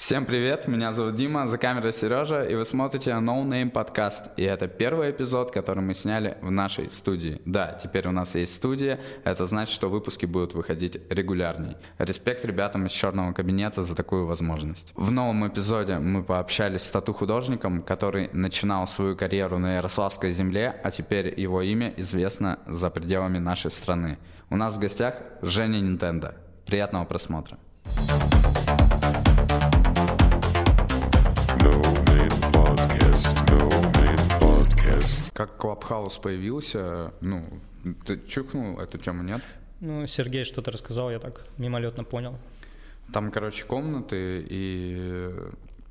Всем привет, меня зовут Дима, за камерой Сережа, и вы смотрите No Name подкаст. И это первый эпизод, который мы сняли в нашей студии. Да, теперь у нас есть студия, это значит, что выпуски будут выходить регулярней. Респект ребятам из черного кабинета за такую возможность. В новом эпизоде мы пообщались с тату-художником, который начинал свою карьеру на Ярославской земле, а теперь его имя известно за пределами нашей страны. У нас в гостях Женя Нинтендо. Приятного просмотра. Как Clubhouse появился, ну, ты чухнул эту тему, нет? Ну, Сергей что-то рассказал, я так мимолетно понял. Там, короче, комнаты, и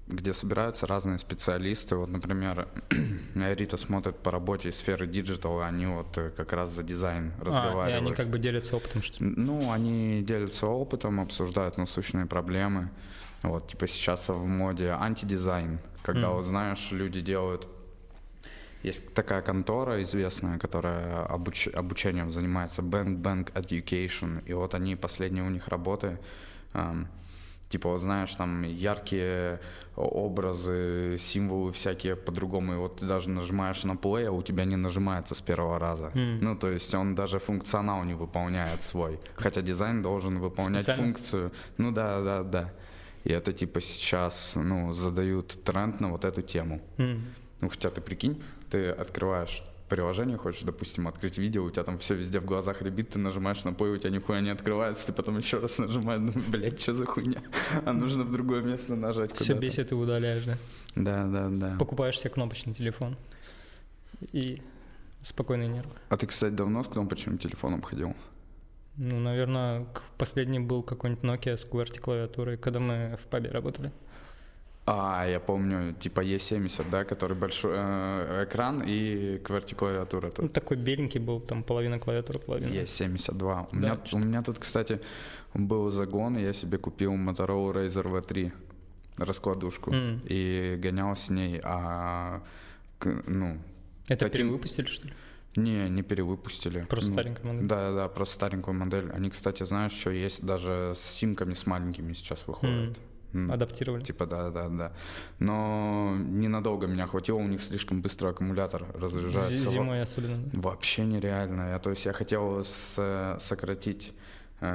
где собираются разные специалисты. Вот, например, Рита смотрит по работе сферы digital, они вот э, как раз за дизайн разговаривают. А, и они как бы делятся опытом, что ли? Ну, они делятся опытом, обсуждают насущные проблемы. Вот, типа сейчас в моде антидизайн, когда, mm. вот знаешь, люди делают есть такая контора известная, которая обуч... обучением занимается, Bank Bank Education, и вот они, последние у них работы, эм, типа, вот знаешь, там яркие образы, символы всякие по-другому, и вот ты даже нажимаешь на play, а у тебя не нажимается с первого раза. Mm. Ну, то есть он даже функционал не выполняет свой, хотя дизайн должен выполнять Специально? функцию. Ну да, да, да. И это типа сейчас, ну, задают тренд на вот эту тему. Mm. Ну, хотя ты прикинь, ты открываешь приложение, хочешь, допустим, открыть видео, у тебя там все везде в глазах ребит, ты нажимаешь на плей, у тебя нихуя не открывается, ты потом еще раз нажимаешь, ну, блядь, что за хуйня? А нужно в другое место нажать Все бесит и удаляешь, да? Да, да, да. Покупаешь себе кнопочный телефон и спокойный нервы. А ты, кстати, давно с кнопочным телефоном ходил? Ну, наверное, последний был какой-нибудь Nokia с QWERTY клавиатурой, когда мы в пабе работали. А, я помню, типа E70, да, который большой э, экран и QWERTY клавиатура. Ну, такой беленький был, там половина клавиатуры, половина. E72. У, да, меня, у меня тут, кстати, был загон, и я себе купил Motorola Razr V3 раскладушку mm. и гонял с ней, а ну. Это таким... перевыпустили что ли? Не, не перевыпустили. Просто ну, старенькая модель? Да, да, просто старенькую модель. Они, кстати, знаешь, что есть даже с симками, с маленькими сейчас выходят. Mm. Адаптировали. Типа, да, да, да. Но ненадолго меня хватило, у них слишком быстро аккумулятор разряжается. Зимой особенно. Вообще нереально. Я, то есть я хотел сократить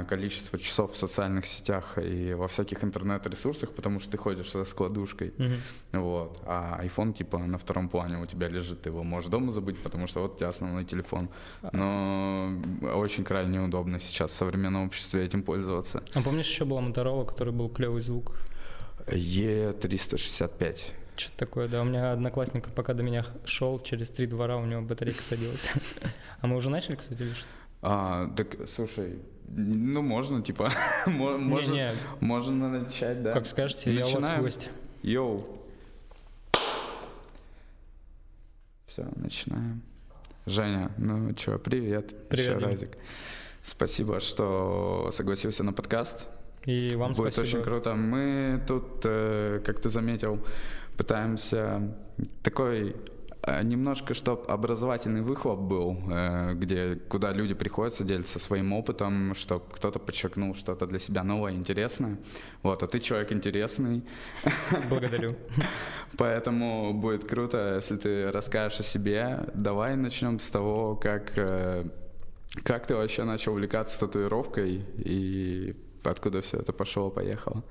количество часов в социальных сетях и во всяких интернет-ресурсах, потому что ты ходишь со складушкой, mm-hmm. вот, а iPhone типа на втором плане у тебя лежит, ты его можешь дома забыть, потому что вот у тебя основной телефон, но очень крайне неудобно сейчас в современном обществе этим пользоваться. А помнишь еще была Motorola, который был клевый звук? E365. Что-то такое, да. У меня одноклассник, пока до меня шел, через три двора у него батарейка садилась. А мы уже начали, кстати, или что? А, так, слушай, ну, можно, типа, можно, не, не. можно начать, да. Как скажете, Начинаем. я у вас гость. Йоу. Все, начинаем. Женя, ну что, привет. Привет, Еще разик. Спасибо, что согласился на подкаст. И вам Будет спасибо. очень круто. Мы тут, э, как ты заметил, пытаемся такой немножко, чтобы образовательный выхлоп был, э, где, куда люди приходят, делятся своим опытом, чтобы кто-то подчеркнул что-то для себя новое, интересное. Вот, а ты человек интересный. Благодарю. Поэтому будет круто, если ты расскажешь о себе. Давай начнем с того, как, э, как ты вообще начал увлекаться татуировкой и откуда все это пошло, поехало.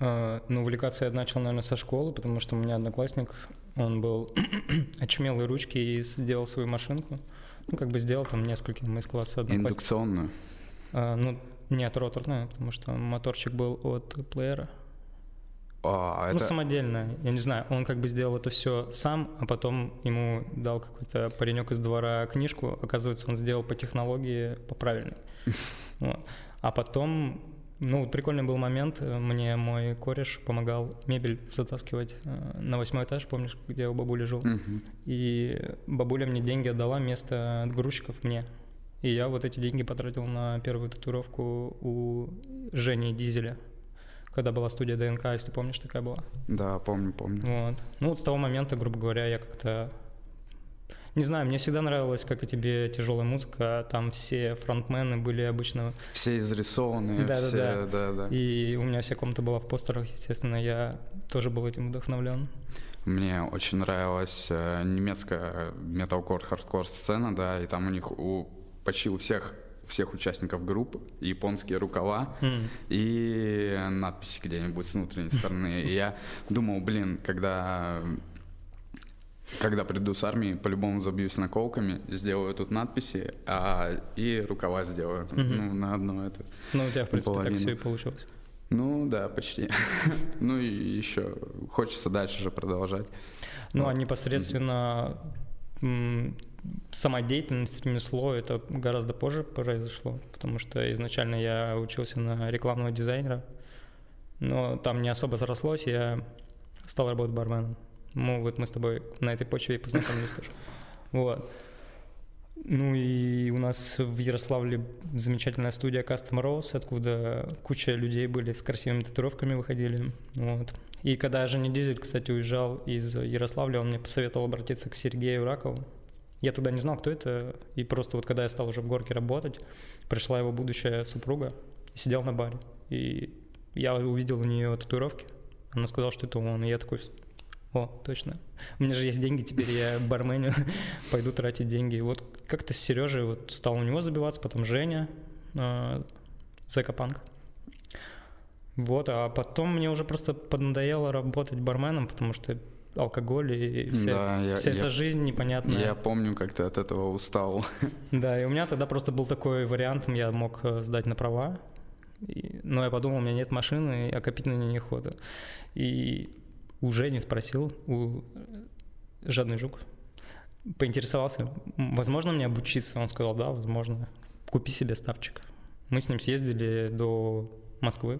А, ну, увлекаться я начал, наверное, со школы, потому что у меня одноклассник, он был очумелой ручки и сделал свою машинку. Ну, как бы сделал там нескольким из класса. Индукционную? А, ну, нет, роторную, потому что моторчик был от плеера. А, ну, это... самодельно, я не знаю, он как бы сделал это все сам, а потом ему дал какой-то паренек из двора книжку, оказывается, он сделал по технологии, по правильной. Вот. А потом ну, прикольный был момент. Мне мой кореш помогал мебель затаскивать э, на восьмой этаж, помнишь, где у бабули жил? Uh-huh. И бабуля мне деньги отдала вместо от грузчиков мне. И я вот эти деньги потратил на первую татуировку у Жени Дизеля, когда была студия ДНК, если помнишь, такая была. Да, помню, помню. Вот. Ну, вот с того момента, грубо говоря, я как-то Не знаю, мне всегда нравилось, как и тебе тяжелая музыка, там все фронтмены были обычно... Все изрисованные, да, все, да, да. да, да. И у меня вся комната была в постерах, естественно, я тоже был этим вдохновлен. Мне очень нравилась э, немецкая металкор, хардкор сцена, да, и там у них у почти у всех всех участников группы, японские рукава М. и надписи где-нибудь с внутренней стороны. И я думал, блин, когда когда приду с армии, по-любому забьюсь наколками, сделаю тут надписи, а, и рукава сделаю. Мгм. Ну, на одно это. Ну, у тебя, в принципе, так Наполовину. все и получилось. Ну, да, почти. ну и еще хочется дальше же продолжать. Ну, а Вот. непосредственно м, сама деятельность ремесло, это гораздо позже произошло, потому что изначально я учился на рекламного дизайнера, но там не особо зарослось, я стал работать барменом. Ну, вот мы с тобой на этой почве и познакомились тоже. Вот. Ну и у нас в Ярославле замечательная студия Custom Rose, откуда куча людей были с красивыми татуировками выходили. Вот. И когда Женя Дизель, кстати, уезжал из Ярославля, он мне посоветовал обратиться к Сергею Ракову. Я тогда не знал, кто это, и просто вот когда я стал уже в горке работать, пришла его будущая супруга, сидел на баре. И я увидел у нее татуировки, она сказала, что это он, и я такой, о, точно. У меня же есть деньги, теперь я барменю, пойду тратить деньги. И вот как-то с Сережей вот стал у него забиваться, потом Женя, э. Вот, а потом мне уже просто поднадоело работать барменом, потому что алкоголь и вся, Да, я- вся я- эта жизнь непонятная. Я помню, как ты от этого устал. Да, и у меня тогда просто был такой вариант, я мог э, сдать на права, и- но я подумал, у меня нет машины, а копить на нее неохота. И уже не спросил у жадный жук, поинтересовался, «М, возможно мне обучиться? Он сказал, да, возможно, купи себе ставчик. Мы с ним съездили до Москвы,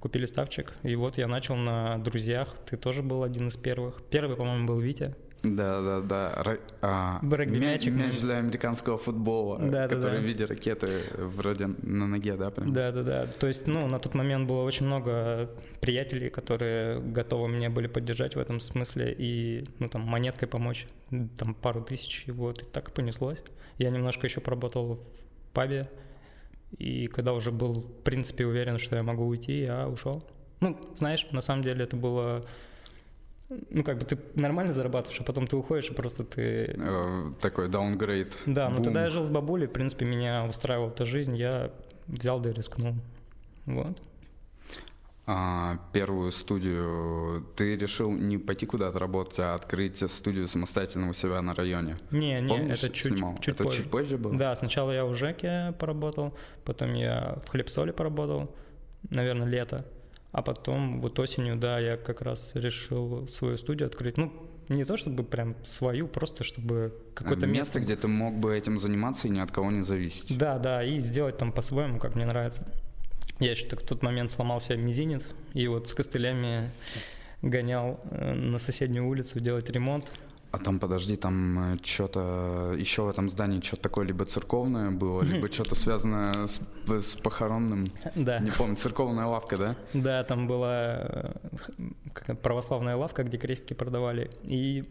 купили ставчик, и вот я начал на «Друзьях», ты тоже был один из первых. Первый, по-моему, был Витя. Да, да, да. Ра- а, мяч ну. для американского футбола, Да, да, который да. в виде ракеты вроде на ноге, да, прям? Да, да, да. То есть, ну, на тот момент было очень много приятелей, которые готовы меня были поддержать в этом смысле и, ну, там, монеткой помочь, там, пару тысяч, и вот, и так и понеслось. Я немножко еще поработал в пабе, и когда уже был, в принципе, уверен, что я могу уйти, я ушел. Ну, знаешь, на самом деле это было... Ну, как бы ты нормально зарабатываешь, а потом ты уходишь, и просто ты Э, Такой даунгрейд. да, ну Бум. тогда я жил с бабулей, в принципе, меня устраивала эта жизнь, я взял да и рискнул. Вот. А, первую студию ты решил не пойти куда-то работать, а открыть студию самостоятельно у себя на районе. Не, не, Помнишь, это чуть, снимал? чуть это позже. чуть позже было? Да, сначала я у Жеки поработал, потом я в хлеб-соли поработал, наверное, лето. А потом вот осенью, да, я как раз решил свою студию открыть. Ну, не то чтобы прям свою, просто чтобы какое-то место, место... где ты мог бы этим заниматься и ни от кого не зависеть. Да, да, и сделать там по-своему, как мне нравится. Я еще так в тот момент сломал себе мизинец, и вот с костылями гонял э, на соседнюю улицу делать ремонт. А там, подожди, там что-то еще в этом здании что-то такое либо церковное было, либо что-то связанное с, с похоронным. Да. Не помню, церковная лавка, да? Да, там была э, православная лавка, где крестики продавали. И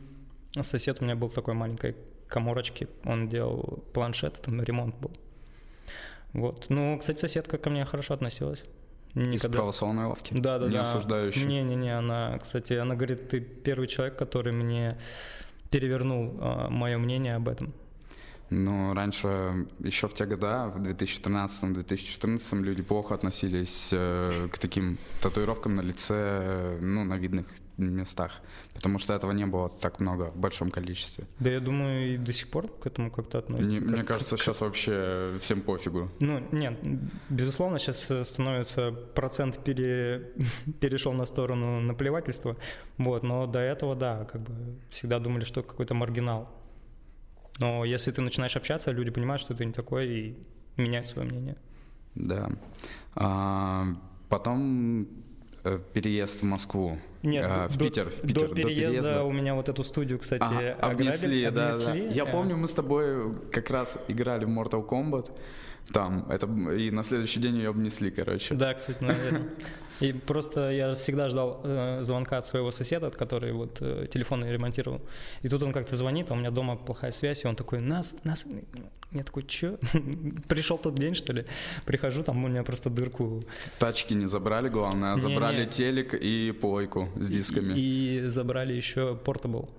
сосед у меня был такой маленькой коморочке. Он делал планшет, там ремонт был. Вот. Ну, кстати, соседка ко мне хорошо относилась. Из православной лавки? Да, да, не да. осуждающий. Не-не-не, она, кстати, она говорит, ты первый человек, который мне перевернул э, мое мнение об этом. Ну, раньше, еще в те года, в 2013-2014, люди плохо относились э, к таким татуировкам на лице, э, ну, на видных местах, потому что этого не было так много в большом количестве. Да я думаю, и до сих пор к этому как-то относятся. Не- как- мне кажется, как- сейчас вообще всем пофигу. Ну, нет, безусловно, сейчас становится процент пере, перешел на сторону наплевательства, вот, но до этого, да, как бы всегда думали, что какой-то маргинал. Но если ты начинаешь общаться, люди понимают, что ты не такой и меняют свое мнение. Да. А, потом э, переезд в Москву. Нет, А, в до- Питер, в Питер. До переезда, у меня вот эту студию, кстати, Ага, ограбили, обнесли, да, да. обнесли. Я Э, помню, мы с тобой как раз играли в Mortal Kombat. Там, это, и на следующий день ее обнесли, короче. Да, кстати, наверное. И просто я всегда ждал э, звонка от своего соседа, который вот э, телефоны ремонтировал. И тут он как-то звонит, а у меня дома плохая связь, и он такой, нас, нас, я такой, чё? Пришел тот день, что ли? Прихожу, там у меня просто дырку. Тачки не забрали, главное, а забрали не, не. телек и плойку с дисками. И, и забрали еще портабл.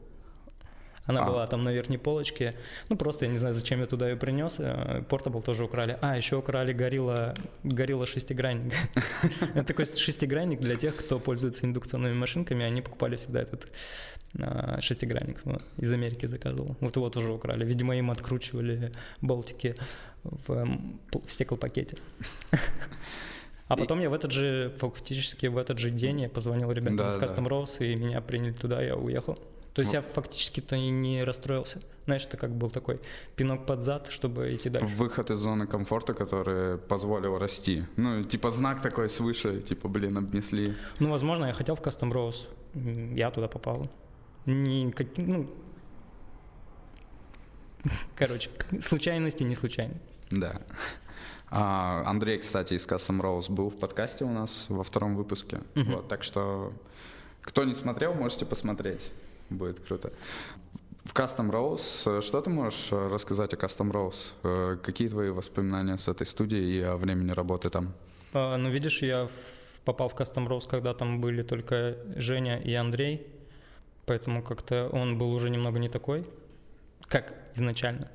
Она а. была там на верхней полочке. Ну, просто я не знаю, зачем я туда ее принес. Портабл тоже украли. А, еще украли горилла, горилла шестигранник. Это такой шестигранник для тех, кто пользуется индукционными машинками. Они покупали всегда этот а, шестигранник. Из Америки заказывал. Вот его тоже украли. Видимо, им откручивали болтики в, в стеклопакете. А потом я в этот же, фактически в этот же день я позвонил ребятам да, из Custom да. Rose, и меня приняли туда, я уехал. То есть я фактически-то и не расстроился. Знаешь, это как был такой пинок под зад, чтобы идти дальше. Выход из зоны комфорта, который позволил расти. Ну, типа знак такой свыше, типа, блин, обнесли. Ну, возможно, я хотел в Custom Rose. Я туда попал. Не, ну, короче, случайности не случайны. Да. А, Андрей, кстати, из Custom Rose был в подкасте у нас во втором выпуске. Uh-huh. Вот, так что, кто не смотрел, можете посмотреть будет круто. В Custom Rose, что ты можешь э, рассказать о Custom Rose? Э, какие твои воспоминания с этой студией и о времени работы там? А, ну, видишь, я попал в Custom Rose, когда там были только Женя и Андрей, поэтому как-то он был уже немного не такой, как изначально.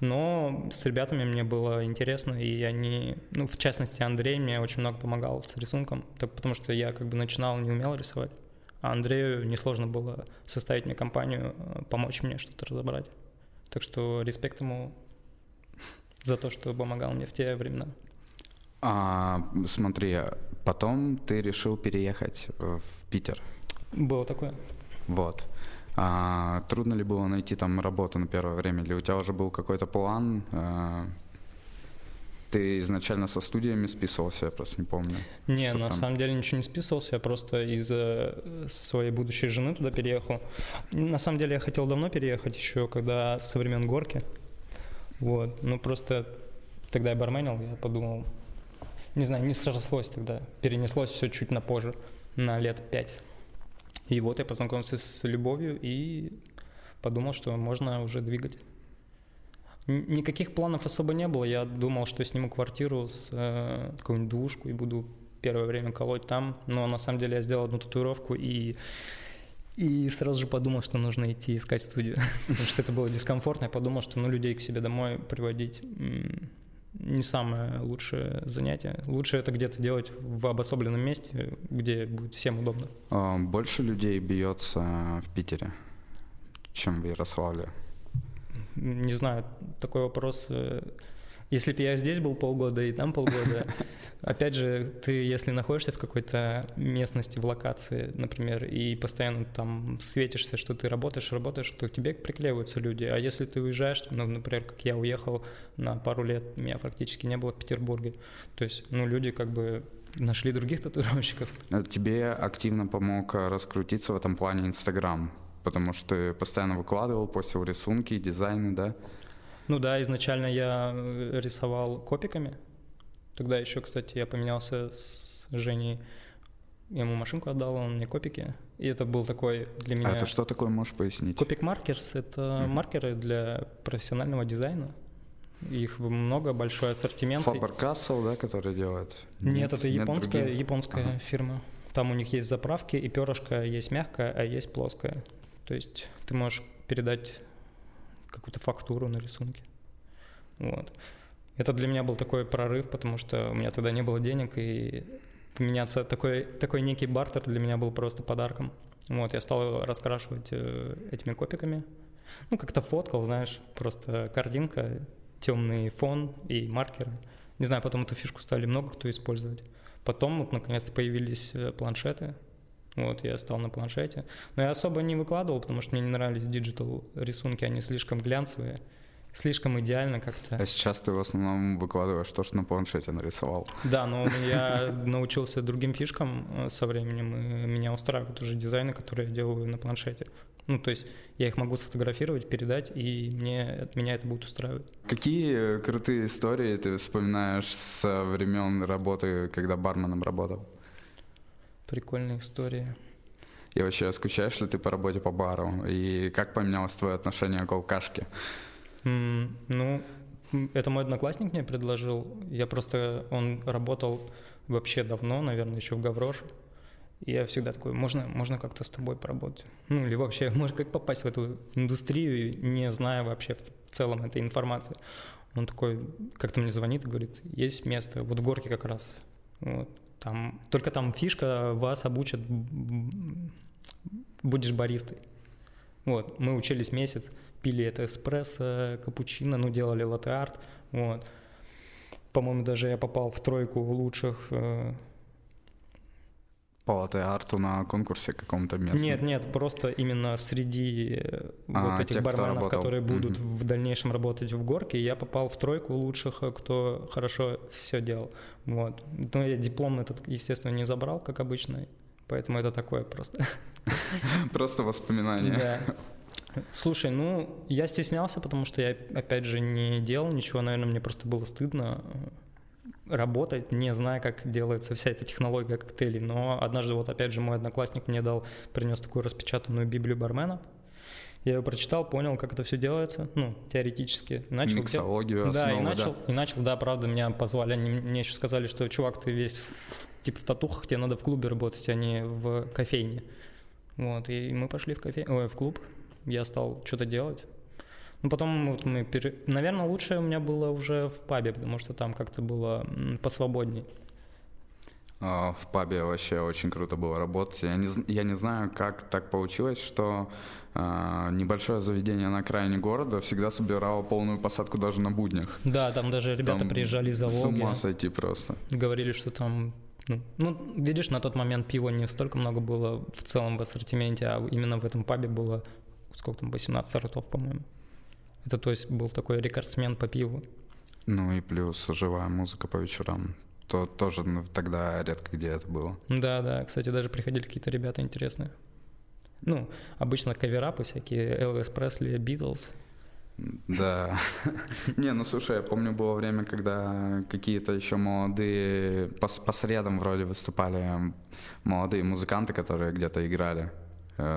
Но с ребятами мне было интересно, и они, ну, в частности, Андрей мне очень много помогал с рисунком, так, потому что я как бы начинал, не умел рисовать. А Андрею несложно было составить мне компанию, э, помочь мне что-то разобрать. Так что респект ему за то, что помогал мне в те времена. А, смотри, потом ты решил переехать в Питер. Было такое. Вот. А, трудно ли было найти там работу на первое время? Или у тебя уже был какой-то план? Ты изначально со студиями списывался, я просто не помню. Не, на там... самом деле ничего не списывался, я просто из-за своей будущей жены туда переехал. На самом деле я хотел давно переехать, еще когда со времен горки. Вот, ну просто тогда я барменил, я подумал, не знаю, не срослось тогда, перенеслось все чуть на позже, на лет пять. И вот я познакомился с любовью и подумал, что можно уже двигать. Никаких планов особо не было. Я думал, что сниму квартиру с э, какую-нибудь двушку и буду первое время колоть там. Но на самом деле я сделал одну татуировку и и сразу же подумал, что нужно идти искать студию, потому что это было дискомфортно. Я подумал, что ну, людей к себе домой приводить не самое лучшее занятие. Лучше это где-то делать в обособленном месте, где будет всем удобно. А, больше людей бьется в Питере, чем в Ярославле? Не знаю, такой вопрос. Э, если бы я здесь был полгода и там полгода, опять же, ты, если находишься в какой-то местности, в локации, например, и постоянно там светишься, что ты работаешь, работаешь, то к тебе приклеиваются люди. А если ты уезжаешь, ну, например, как я уехал на пару лет, меня практически не было в Петербурге. То есть, ну, люди как бы нашли других татуировщиков. Тебе активно помог раскрутиться в этом плане Инстаграм потому что ты постоянно выкладывал, постил рисунки, дизайны, да? Ну да, изначально я э, рисовал копиками. Тогда еще, кстати, я поменялся с Женей. Я ему машинку отдал, он мне копики. И это был такой для меня... А это что такое, можешь пояснить? Копик маркерс — это mm-hmm. маркеры для профессионального дизайна. Их много, большой ассортимент. Faber-Castell, да, который делает? Нет, Нет это японская, японская ага. фирма. Там у них есть заправки, и перышко есть мягкое, а есть плоское. То есть ты можешь передать какую-то фактуру на рисунке. Вот. Это для меня был такой прорыв, потому что у меня тогда не было денег, и поменяться такой, такой некий бартер для меня был просто подарком. Вот, я стал раскрашивать э, этими копиками. Ну, как-то фоткал, знаешь, просто картинка, темный фон и маркеры. Не знаю, потом эту фишку стали много кто использовать. Потом вот наконец-то появились э, планшеты, вот, я стал на планшете. Но я особо не выкладывал, потому что мне не нравились digital рисунки, они слишком глянцевые, слишком идеально как-то. А сейчас ты в основном выкладываешь то, что на планшете нарисовал. Да, но я научился другим фишкам э, со временем, и меня устраивают уже дизайны, которые я делаю на планшете. Ну, то есть я их могу сфотографировать, передать, и мне, меня это будет устраивать. Какие крутые истории ты вспоминаешь со времен работы, когда барменом работал? Прикольная история. И вообще, скучаешь ли ты по работе по бару? И как поменялось твое отношение к алкашке? Mm, ну, это мой одноклассник мне предложил. Я просто, он работал вообще давно, наверное, еще в Гаврош. И я всегда такой, можно, можно как-то с тобой поработать. Ну, или вообще, может, как попасть в эту индустрию, не зная вообще в целом этой информации. Он такой, как-то мне звонит и говорит, есть место, вот в горке как раз. Вот, там, только там фишка, вас обучат, будешь баристой. Вот, мы учились месяц, пили это эспрессо, капучино, ну, делали латте-арт, вот. По-моему, даже я попал в тройку лучших по латте-арту на конкурсе каком-то местном? Нет, нет, просто именно среди э, а, вот этих тех, барменов, которые будут mm-hmm. в дальнейшем работать в горке, я попал в тройку лучших, э, кто хорошо все делал. Вот. Но я диплом этот, естественно, не забрал, как обычно, поэтому это такое просто. Просто воспоминания. Да. Слушай, ну, я стеснялся, потому что я, опять же, не делал ничего, наверное, мне просто было стыдно работать, не зная, как делается вся эта технология коктейлей. Но однажды, вот опять же, мой одноклассник мне дал, принес такую распечатанную Библию бармена. Я ее прочитал, понял, как это все делается, ну, теоретически. Начал Миксологию, да, основы, и начал, да. и начал, да, правда, меня позвали, они мне еще сказали, что, чувак, ты весь в, типа в татухах, тебе надо в клубе работать, а не в кофейне. Вот, и мы пошли в, кофе... Ой, в клуб, я стал что-то делать, ну, потом вот мы, пере... наверное, лучшее у меня было уже в пабе, потому что там как-то было посвободней. А, в пабе вообще очень круто было работать. Я не, я не знаю, как так получилось, что э, небольшое заведение на окраине города всегда собирало полную посадку даже на буднях. Да, там даже ребята там приезжали из залоги. С ума сойти просто. Говорили, что там ну, ну, видишь, на тот момент пива не столько много было в целом в ассортименте, а именно в этом пабе было, сколько там, 18 сортов, по-моему. Это, то есть, был такой рекордсмен по пиву. Ну и плюс живая музыка по вечерам. То тоже ну, тогда редко где это было. Да, да. Кстати, даже приходили какие-то ребята интересные. Ну, обычно каверапы всякие, Элвис Пресли, Битлз. Да. Не, ну слушай, я помню, было время, когда какие-то еще молодые, по, по средам вроде выступали молодые музыканты, которые где-то играли,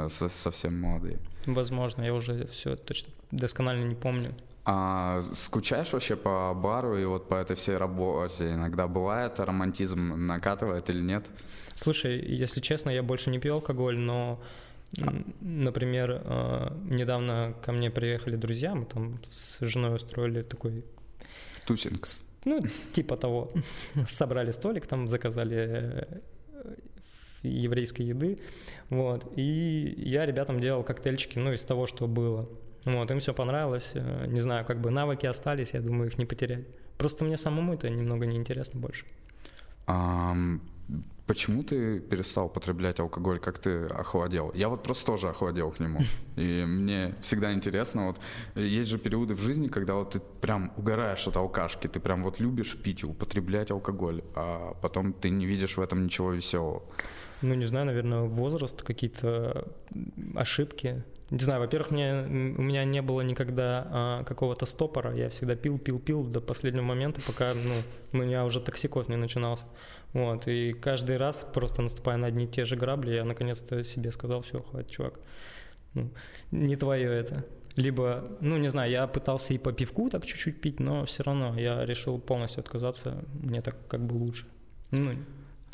совсем молодые. Возможно, я уже все точно досконально не помню. А скучаешь вообще по бару и вот по этой всей работе? Иногда бывает романтизм накатывает или нет? Слушай, если честно, я больше не пью алкоголь, но, а. например, э, недавно ко мне приехали друзья, мы там с женой устроили такой... Тусинг. Ну, типа того. Собрали столик, там заказали э, еврейской еды, вот, и я ребятам делал коктейльчики, ну, из того, что было. Вот, им все понравилось, э, не знаю, как бы навыки остались, я думаю, их не потерять. Просто мне самому это немного неинтересно больше. А, почему ты перестал употреблять алкоголь, как ты охладел? Я вот просто тоже охладел к нему. И мне всегда интересно, вот есть же периоды в жизни, когда вот ты прям угораешь от алкашки, ты прям вот любишь пить и употреблять алкоголь, а потом ты не видишь в этом ничего веселого ну, не знаю, наверное, возраст, какие-то ошибки. Не знаю, во-первых, мне, у меня не было никогда а, какого-то стопора. Я всегда пил, пил, пил до последнего момента, пока ну, у меня уже токсикоз не начинался. Вот, и каждый раз, просто наступая на одни и те же грабли, я наконец-то себе сказал, все, хватит, чувак, ну, не твое это. Либо, ну, не знаю, я пытался и по пивку так чуть-чуть пить, но все равно я решил полностью отказаться, мне так как бы лучше. Ну,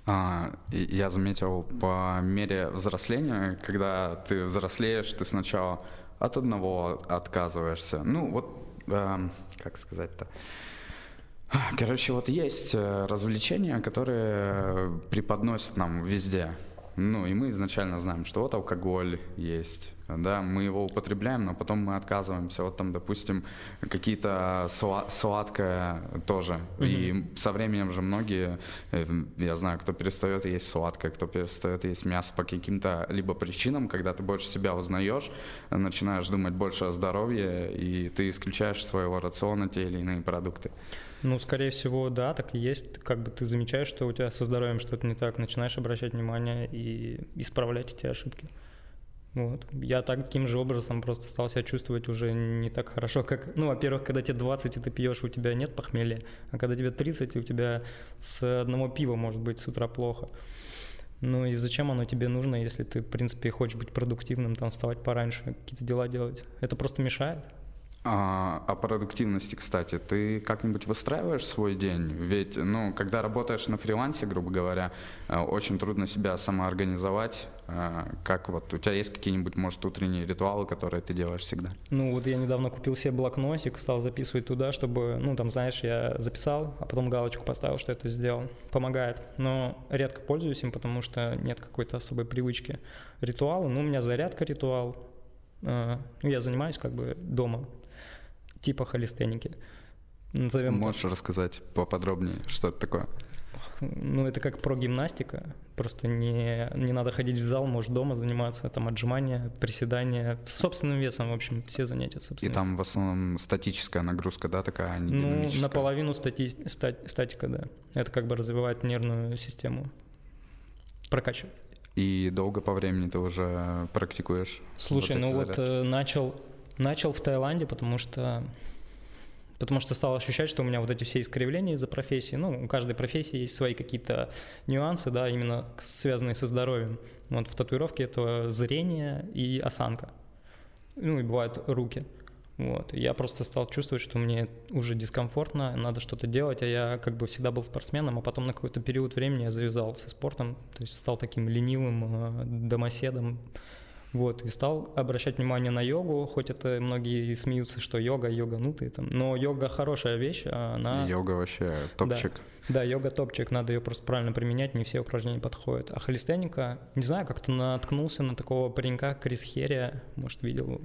я заметил по мере взросления, когда ты взрослеешь, ты сначала от одного отказываешься. Ну вот, э, как сказать-то. Короче, вот есть э, развлечения, которые преподносят нам везде. Ну, и мы изначально знаем, что вот алкоголь есть, да, мы его употребляем, но потом мы отказываемся. Вот там, допустим, какие-то сла- сладкое тоже. Mm-hmm. И со временем же многие, э, я знаю, кто перестает есть сладкое, кто перестает есть мясо по каким-то либо причинам, когда ты больше себя узнаешь, начинаешь думать больше о здоровье, и ты исключаешь из своего рациона те или иные продукты. Ну, скорее всего, да, так и есть. Как бы ты замечаешь, что у тебя со здоровьем что-то не так, начинаешь обращать внимание и исправлять эти ошибки. Вот. Я таким же образом просто стал себя чувствовать уже не так хорошо, как, ну, во-первых, когда тебе 20 и ты пьешь, у тебя нет похмелья, а когда тебе 30 и у тебя с одного пива может быть с утра плохо. Ну и зачем оно тебе нужно, если ты, в принципе, хочешь быть продуктивным, там, вставать пораньше, какие-то дела делать? Это просто мешает. А, о продуктивности, кстати, ты как-нибудь выстраиваешь свой день? Ведь, ну, когда работаешь на фрилансе, грубо говоря, э, очень трудно себя самоорганизовать. Э, как вот, у тебя есть какие-нибудь, может, утренние ритуалы, которые ты делаешь всегда? Ну, вот я недавно купил себе блокнотик, стал записывать туда, чтобы, ну, там, знаешь, я записал, а потом галочку поставил, что это сделал. Помогает. Но редко пользуюсь им, потому что нет какой-то особой привычки. Ритуалы, ну, у меня зарядка ритуал, э, ну, я занимаюсь как бы дома типа холистеники. Назовем Можешь так. рассказать поподробнее, что это такое? Ну, это как про гимнастика. Просто не, не надо ходить в зал, можешь дома заниматься, там отжимания, приседания, собственным весом, в общем, все занятия собственным И там в основном статическая нагрузка, да, такая, а не Ну, наполовину стати, стати, статика, да. Это как бы развивает нервную систему, прокачивает. И долго по времени ты уже практикуешь? Слушай, вот ну зарядки? вот э, начал Начал в Таиланде, потому что потому что стал ощущать, что у меня вот эти все искривления из-за профессии, ну, у каждой профессии есть свои какие-то нюансы, да, именно связанные со здоровьем. Вот в татуировке это зрение и осанка. Ну, и бывают руки. Вот. Я просто стал чувствовать, что мне уже дискомфортно, надо что-то делать, а я как бы всегда был спортсменом, а потом на какой-то период времени я завязал со спортом, то есть стал таким ленивым э, домоседом, вот, и стал обращать внимание на йогу, хоть это многие смеются, что йога, йога, ну ты там, но йога хорошая вещь, а она... Йога вообще топчик. Да, да, йога топчик, надо ее просто правильно применять, не все упражнения подходят. А холистеника, не знаю, как-то наткнулся на такого паренька Крис Херия, может, видел его.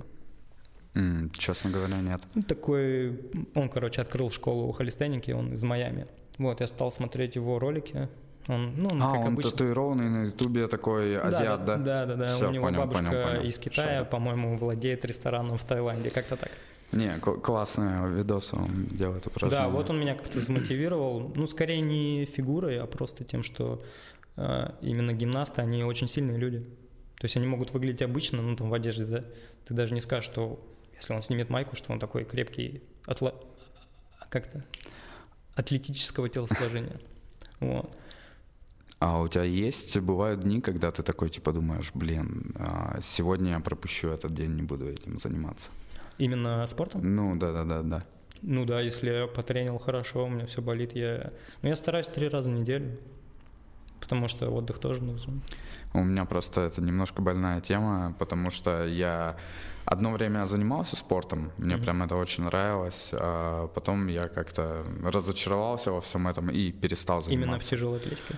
Mm, честно говоря, нет. Ну, такой, он, короче, открыл школу холистеники, он из Майами. Вот, я стал смотреть его ролики, он, ну, а, как он обычно... татуированный на ютубе такой азиат, да? Да, да, да. Все, У него понял, бабушка понял, понял. из Китая, по-моему, владеет рестораном в Таиланде, как-то так. Не, классные видосы он делает упражнения. Да, вот он меня как-то замотивировал. Ну, скорее не фигурой, а просто тем, что э, именно гимнасты, они очень сильные люди. То есть они могут выглядеть обычно, ну, там, в одежде, да. Ты даже не скажешь, что если он снимет майку, что он такой крепкий, отла... как-то атлетического телосложения. Вот. А у тебя есть, бывают дни, когда ты такой, типа, думаешь, блин, а, сегодня я пропущу этот день, не буду этим заниматься? Именно спортом? Ну, да-да-да-да. Ну да, если я потренил хорошо, у меня все болит, я... Ну, я стараюсь три раза в неделю, потому что отдых тоже нужен. У меня просто это немножко больная тема, потому что я одно время занимался спортом, мне mm-hmm. прям это очень нравилось, а потом я как-то разочаровался во всем этом и перестал заниматься. Именно в тяжелой атлетике?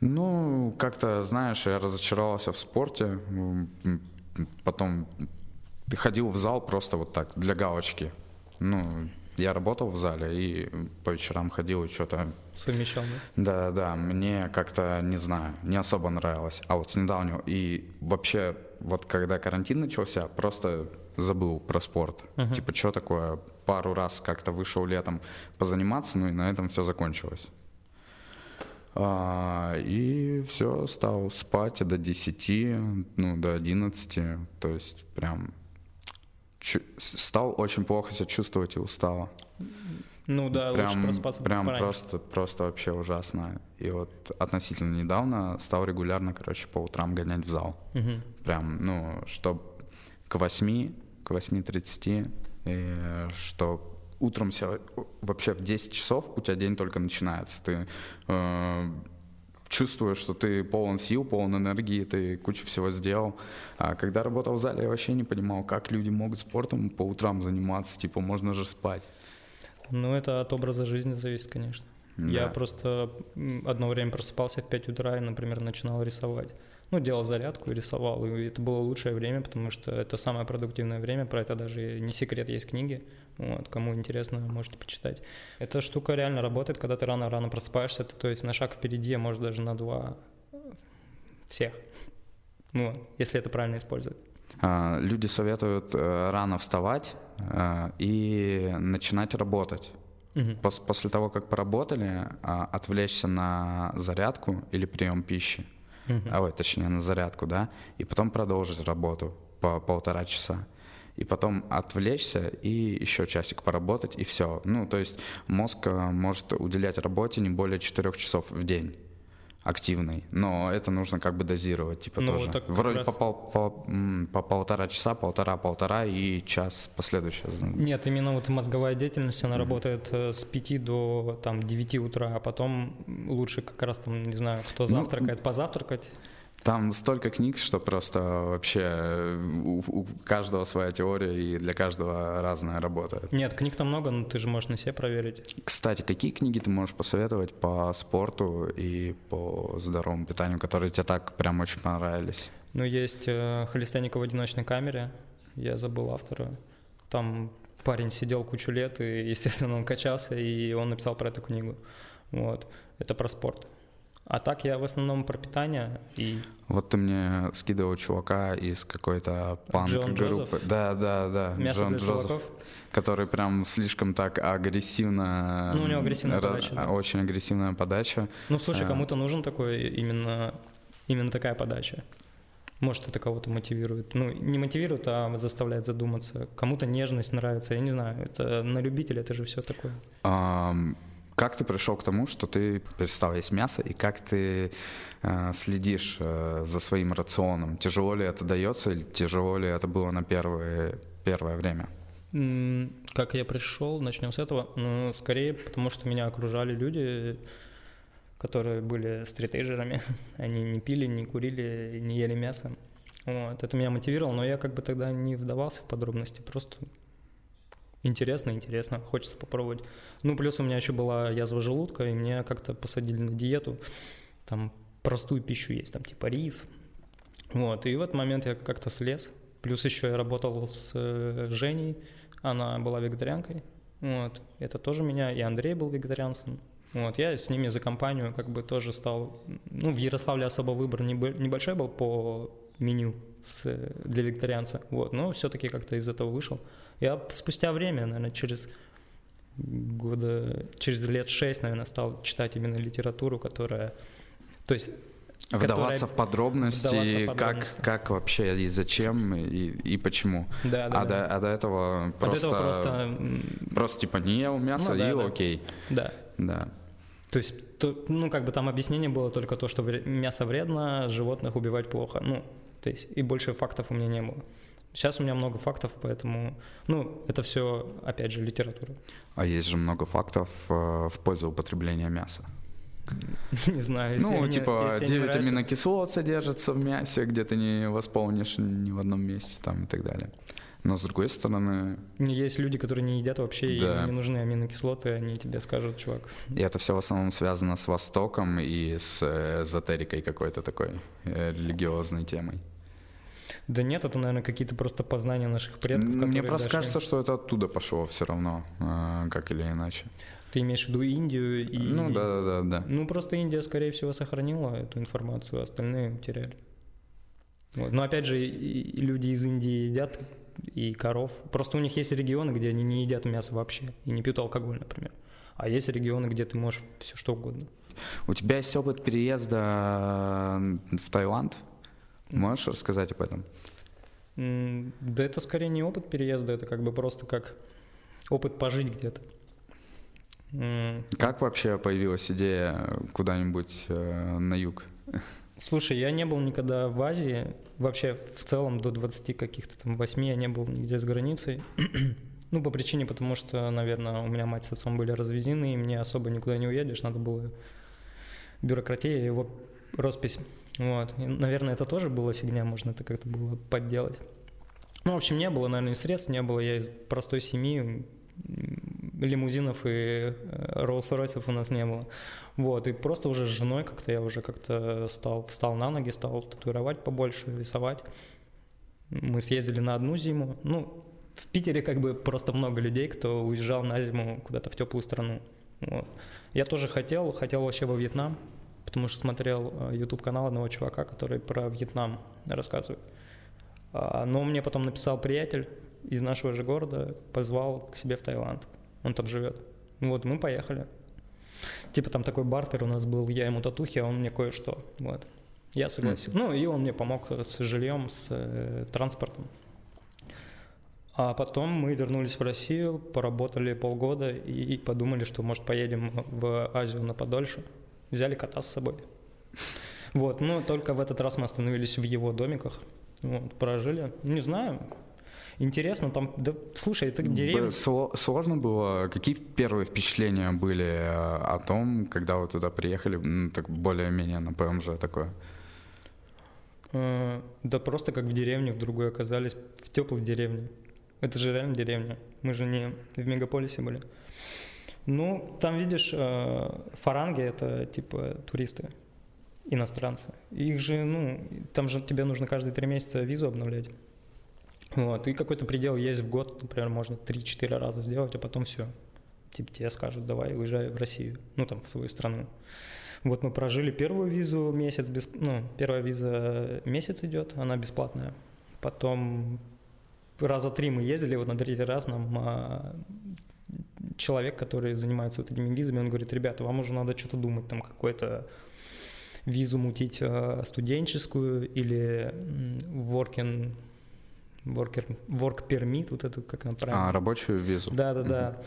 Ну, как-то, знаешь, я разочаровался в спорте, потом ходил в зал просто вот так, для галочки. Ну, я работал в зале и по вечерам ходил и что-то... Совмещал, да? Да, да, мне как-то, не знаю, не особо нравилось. А вот с недавнего, и вообще, вот когда карантин начался, просто забыл про спорт. Uh-huh. Типа, что такое, пару раз как-то вышел летом позаниматься, ну и на этом все закончилось. А, и все, стал спать до 10, ну, до 11, то есть прям стал очень плохо себя чувствовать и устало. Ну да, прям, лучше проспаться Прям пораньше. просто, просто вообще ужасно. И вот относительно недавно стал регулярно, короче, по утрам гонять в зал. Угу. Прям, ну, чтоб к 8, к 8.30, чтоб утром себя, вообще в 10 часов у тебя день только начинается. Ты э, чувствуешь, что ты полон сил, полон энергии, ты кучу всего сделал. А когда работал в зале, я вообще не понимал, как люди могут спортом по утрам заниматься, типа можно же спать. Ну, это от образа жизни зависит, конечно. Да. Я просто одно время просыпался в 5 утра и, например, начинал рисовать ну, делал зарядку и рисовал. И это было лучшее время, потому что это самое продуктивное время, про это даже не секрет, есть книги. Вот, кому интересно, можете почитать. Эта штука реально работает, когда ты рано-рано просыпаешься, ты, то есть на шаг впереди, а может даже на два всех. Вот, если это правильно использовать. А, люди советуют э, рано вставать э, и начинать работать. Угу. После того, как поработали, а, отвлечься на зарядку или прием пищи а, ой, точнее на зарядку, да, и потом продолжить работу по полтора часа. И потом отвлечься и еще часик поработать, и все. Ну, то есть мозг э, может уделять работе не более четырех часов в день. Активной, но это нужно как бы дозировать, типа Ну, тоже. Вроде раз- по, пол- по, по полтора часа, полтора-полтора и час последующее. Нет, именно вот мозговая деятельность, она работает э, с 5 до там 9 утра, а потом лучше как раз там, не знаю, кто Ну, завтракает, позавтракать. Там столько книг, что просто вообще э, у, у каждого своя теория и для каждого разная работает. Нет, книг-то много, но ты же можешь на себе проверить. Кстати, какие книги ты можешь посоветовать по спорту и по здоровому питанию, которые тебе так прям очень понравились? Ну, есть э, «Холестяник в одиночной камере», я забыл автора. Там парень сидел кучу лет, и, естественно, он качался, и он написал про эту книгу. Вот. Это про спорт. А так я в основном про питание и Вот ты мне скидывал чувака из какой-то панк-группы. Да, да, да. мясо Джон для Джозеф, который прям слишком так агрессивно... Ну, у него агрессивная ра- подача, да. Очень агрессивная подача. Ну, слушай, А. кому-то нужен такой именно, именно такая подача. Может, это кого-то мотивирует. Ну, не мотивирует, а заставляет задуматься. Кому-то нежность нравится, я не знаю. Это на любителя, это же все такое. Ам, Как ты пришел к тому, что ты перестал есть мясо, и как ты э, следишь э, за своим рационом? Тяжело ли это дается, или тяжело ли это было на первое, первое время? Как я пришел, начнем с этого. Ну, скорее, потому что меня окружали люди, которые были стритейджерами. Они не пили, не курили, не ели мясо. Вот. Это меня мотивировало, но я как бы тогда не вдавался в подробности, просто интересно, интересно, хочется попробовать. Ну, плюс у меня еще была язва желудка, и меня как-то посадили на диету, там простую пищу есть, там типа рис. Вот, и в этот момент я как-то слез. Плюс еще я работал с э, Женей, она была вегетарианкой. Вот, это тоже меня, и Андрей был вегетарианцем. Вот, я с ними за компанию как бы тоже стал... Ну, в Ярославле особо выбор небо- небольшой был по меню с, э, для вегетарианца. Вот, но все-таки как-то из этого вышел. Я спустя время, наверное, через года, через лет шесть, наверное, стал читать именно литературу, которая... То есть Вдаваться Которая- в подробности, вдаваться в как, подробности. как вообще и зачем, и, и почему. Да, да, а, да. До, а до этого От просто, этого просто, просто типа не ел мясо, Ну да, ел, да. окей. да. Да. То есть, то- ну, как бы там объяснение было только то, что мясо вредно, животных убивать плохо. Ну, то есть, и больше фактов у меня не было. Сейчас у меня много фактов, поэтому, ну, это все, опять же, литература. А есть же много фактов э, в пользу употребления мяса. Не знаю, если ну, они- типа, если тебе не 9 нравится- аминокислот содержится в мясе, где ты не восполнишь ни в одном месте там и так далее. Но с другой стороны, Есть люди, которые не едят вообще, и Да. им не нужны аминокислоты, они тебе скажут, чувак. и это все в основном связано с Востоком и с э, эзотерикой какой-то такой э, религиозной темой. Да нет, это, наверное, какие-то просто познания наших предков. Мне просто дошли. кажется, что это оттуда пошло все равно, э, как или иначе. Ты имеешь в виду Индию и... Ну да, да, да, да. Ну, просто Индия, скорее всего, сохранила эту информацию, а остальные утеряли. Вот. Но опять же, люди из Индии едят и коров. Просто у них есть регионы, где они не едят мясо вообще и не пьют алкоголь, например. А есть регионы, где ты можешь все что угодно. У тебя есть опыт переезда в Таиланд? Можешь рассказать об этом? Да это скорее не опыт переезда, это как бы просто как опыт пожить где-то. Как вообще появилась идея куда-нибудь э, на юг? Слушай, я не был никогда в Азии, вообще в целом до 20 каких-то там 8 я не был нигде с границей. ну, по причине, потому что, наверное, у меня мать с отцом были разведены, и мне особо никуда не уедешь, надо было бюрократия и его роспись. Вот. И, наверное, это тоже была фигня, можно это как-то было подделать. Ну, в общем, не было, наверное, средств, не было. Я из простой семьи, лимузинов и э, Роллс-Ройсов у нас не было. Вот, и просто уже с женой как-то я уже как-то стал, встал на ноги, стал татуировать побольше, рисовать. Мы съездили на одну зиму. Ну, в Питере как бы просто много людей, кто уезжал на зиму куда-то в теплую страну. Вот. Я тоже хотел, хотел вообще во Вьетнам, потому что смотрел э, YouTube канал одного чувака, который про Вьетнам рассказывает. А, Но мне потом написал приятель из нашего же города, позвал к себе в Таиланд. Он там живет. Вот, мы поехали. Типа там такой бартер у нас был, я ему татухи, а он мне кое-что. Вот. Я согласился. Ну, и он мне помог с жильем, с э, транспортом. А потом мы вернулись в Россию, поработали полгода и подумали, что, может, поедем в Азию на подольше. Взяли кота с собой. Вот, но только в этот раз мы остановились в его домиках. Вот, прожили. Не знаю, интересно, там, да, слушай, это деревня. Сложно было, какие первые впечатления были э, о том, когда вы туда приехали, ну, так более-менее на ПМЖ такое? Э, да просто как в деревне, в другой оказались, в теплой деревне. Это же реально деревня. Мы же не в мегаполисе были. Ну, там видишь, э, фаранги это типа туристы, иностранцы. Их же, ну, там же тебе нужно каждые три месяца визу обновлять. Вот, и какой-то предел есть в год, например, можно 3-4 раза сделать, а потом все. Типа тебе скажут, давай, уезжай в Россию, ну там, в свою страну. Вот мы прожили первую визу месяц, без, ну, первая виза месяц идет, она бесплатная. Потом раза три мы ездили, вот на третий раз нам а, человек, который занимается вот этими визами, он говорит, ребята, вам уже надо что-то думать, там какой-то визу мутить а, студенческую или working worker, work permit, вот эту, как она правильно? А, рабочую визу. Да, да, да.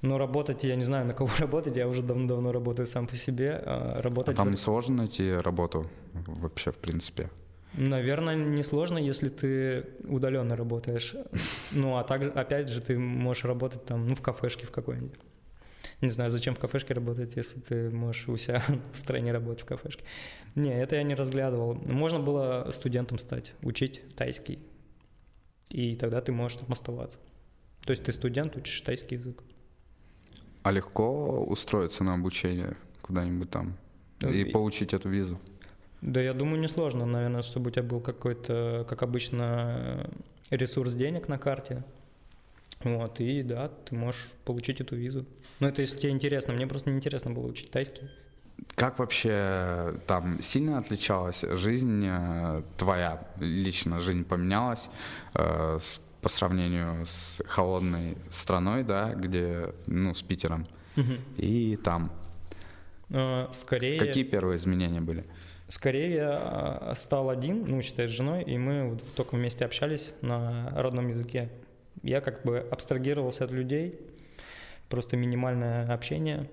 Но работать, я не знаю, на кого работать, я уже давно-давно работаю сам по себе. А работать а там в... сложно найти работу вообще, в принципе? Наверное, не сложно, если ты удаленно работаешь. Ну, а также, опять же, ты можешь работать там, ну, в кафешке в какой-нибудь. Не знаю, зачем в кафешке работать, если ты можешь у себя в стране работать в кафешке. Не, это я не разглядывал. Можно было студентом стать, учить тайский и тогда ты можешь там оставаться. То есть ты студент, учишь тайский язык. А легко устроиться на обучение куда-нибудь там ну, и, и получить эту визу? Да, я думаю, несложно, наверное, чтобы у тебя был какой-то, как обычно, ресурс денег на карте. Вот, и да, ты можешь получить эту визу. Но это если тебе интересно. Мне просто неинтересно было учить тайский. Как вообще там сильно отличалась жизнь э, твоя, лично жизнь поменялась э, с, по сравнению с холодной страной, да, где, ну, с Питером, угу. и там? Э, скорее... Какие первые изменения были? Скорее я э, стал один, ну, считай, с женой, и мы вот только вместе общались на родном языке. Я как бы абстрагировался от людей, просто минимальное общение,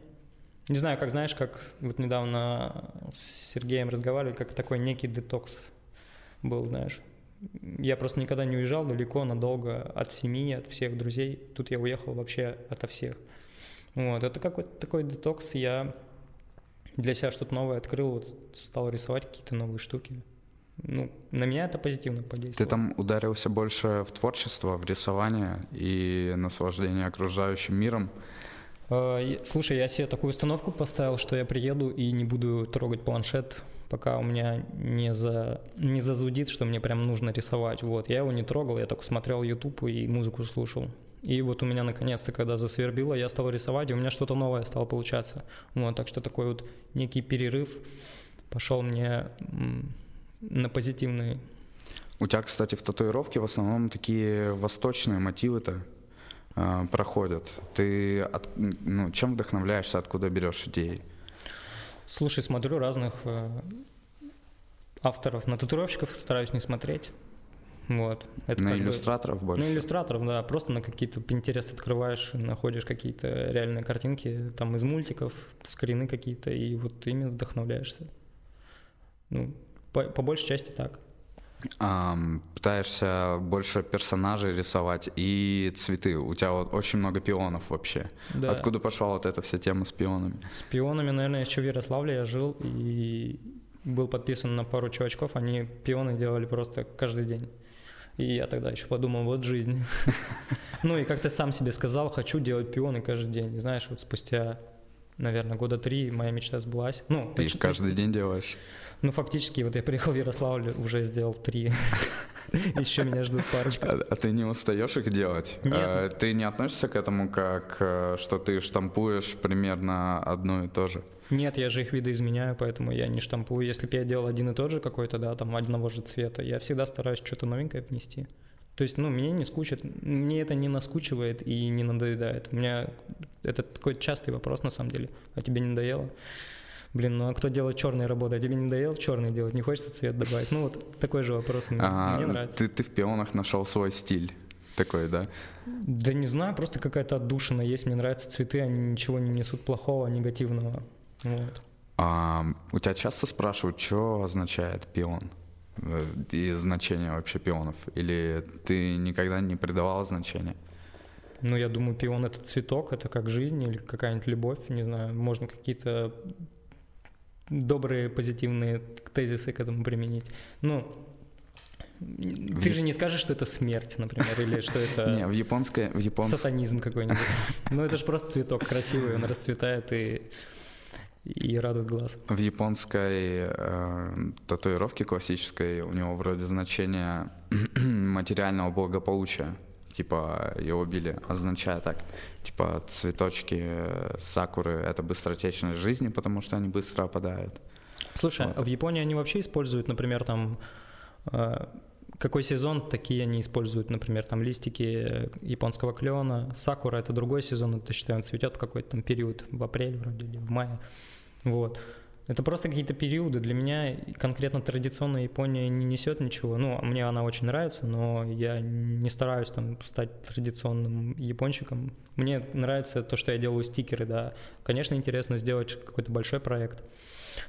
не знаю, как знаешь, как вот недавно с Сергеем разговаривали, как такой некий детокс был, знаешь. Я просто никогда не уезжал далеко, надолго от семьи, от всех друзей. Тут я уехал вообще ото всех. Вот, это какой-то такой детокс. Я для себя что-то новое открыл, вот стал рисовать какие-то новые штуки. Ну, на меня это позитивно подействовало. Ты там ударился больше в творчество, в рисование и наслаждение окружающим миром. Э, слушай, я себе такую установку поставил, что я приеду и не буду трогать планшет, пока у меня не, за, не зазудит, что мне прям нужно рисовать. Вот, я его не трогал, я только смотрел YouTube и музыку слушал. И вот у меня наконец-то, когда засвербило, я стал рисовать, и у меня что-то новое стало получаться. Вот, так что такой вот некий перерыв пошел мне на позитивный. У тебя, кстати, в татуировке в основном такие восточные мотивы-то э, проходят. Ты от, ну, чем вдохновляешься, откуда берешь идеи? Слушай, смотрю разных э, авторов. На татуировщиков стараюсь не смотреть. Вот. Это на иллюстраторов бы, больше? На иллюстраторов, да. Просто на какие-то Pinterest открываешь, находишь какие-то реальные картинки там из мультиков, скрины какие-то, и вот ими вдохновляешься. Ну, по, по большей части так пытаешься больше персонажей рисовать и цветы. У тебя вот очень много пионов вообще. Да. Откуда пошла вот эта вся тема с пионами? С пионами, наверное, еще в Ярославле я жил и был подписан на пару чувачков, они пионы делали просто каждый день. И я тогда еще подумал, вот жизнь. Ну и как ты сам себе сказал, хочу делать пионы каждый день. Знаешь, вот спустя, наверное, года три моя мечта сбылась. Ну, ты их каждый день делаешь? Ну, фактически, вот я приехал в Ярославль, уже сделал три. Еще меня ждут парочка. А, а ты не устаешь их делать? Нет. А, ты не относишься к этому как, э, что ты штампуешь примерно одно и то же? Нет, я же их видоизменяю, поэтому я не штампую. Если бы я делал один и тот же какой-то, да, там одного же цвета, я всегда стараюсь что-то новенькое внести. То есть, ну, мне не скучит, мне это не наскучивает и не надоедает. У меня это такой частый вопрос на самом деле. А тебе не надоело? Блин, ну а кто делает черные работы? А тебе не надоело черные делать? Не хочется цвет добавить? Ну вот такой же вопрос мне, а, мне нравится. Ты, ты в пионах нашел свой стиль такой, да? Да не знаю, просто какая-то отдушина есть. Мне нравятся цветы, они ничего не несут плохого, негативного. Вот. А, у тебя часто спрашивают, что означает пион? Э, и значение вообще пионов? Или ты никогда не придавал значения? Ну, я думаю, пион — это цветок, это как жизнь или какая-нибудь любовь, не знаю, можно какие-то добрые, позитивные тезисы к этому применить. Ну, ты же не скажешь, что это смерть, например, или что это... Не, в японской... В японской... Сатанизм какой-нибудь. Ну, это же просто цветок красивый, он расцветает и и радует глаз. В японской э, татуировке классической у него вроде значение материального благополучия. Типа его били, означает так. Типа цветочки сакуры — это быстротечность жизни, потому что они быстро опадают. Слушай, вот. а в Японии они вообще используют, например, там э, какой сезон, такие они используют, например, там листики японского клена. Сакура — это другой сезон, это, считаю, он цветет в какой-то там период, в апреле вроде или в мае. Вот. Это просто какие-то периоды. Для меня конкретно традиционная Япония не несет ничего. Ну, мне она очень нравится, но я не стараюсь там стать традиционным япончиком. Мне нравится то, что я делаю стикеры, да. Конечно, интересно сделать какой-то большой проект.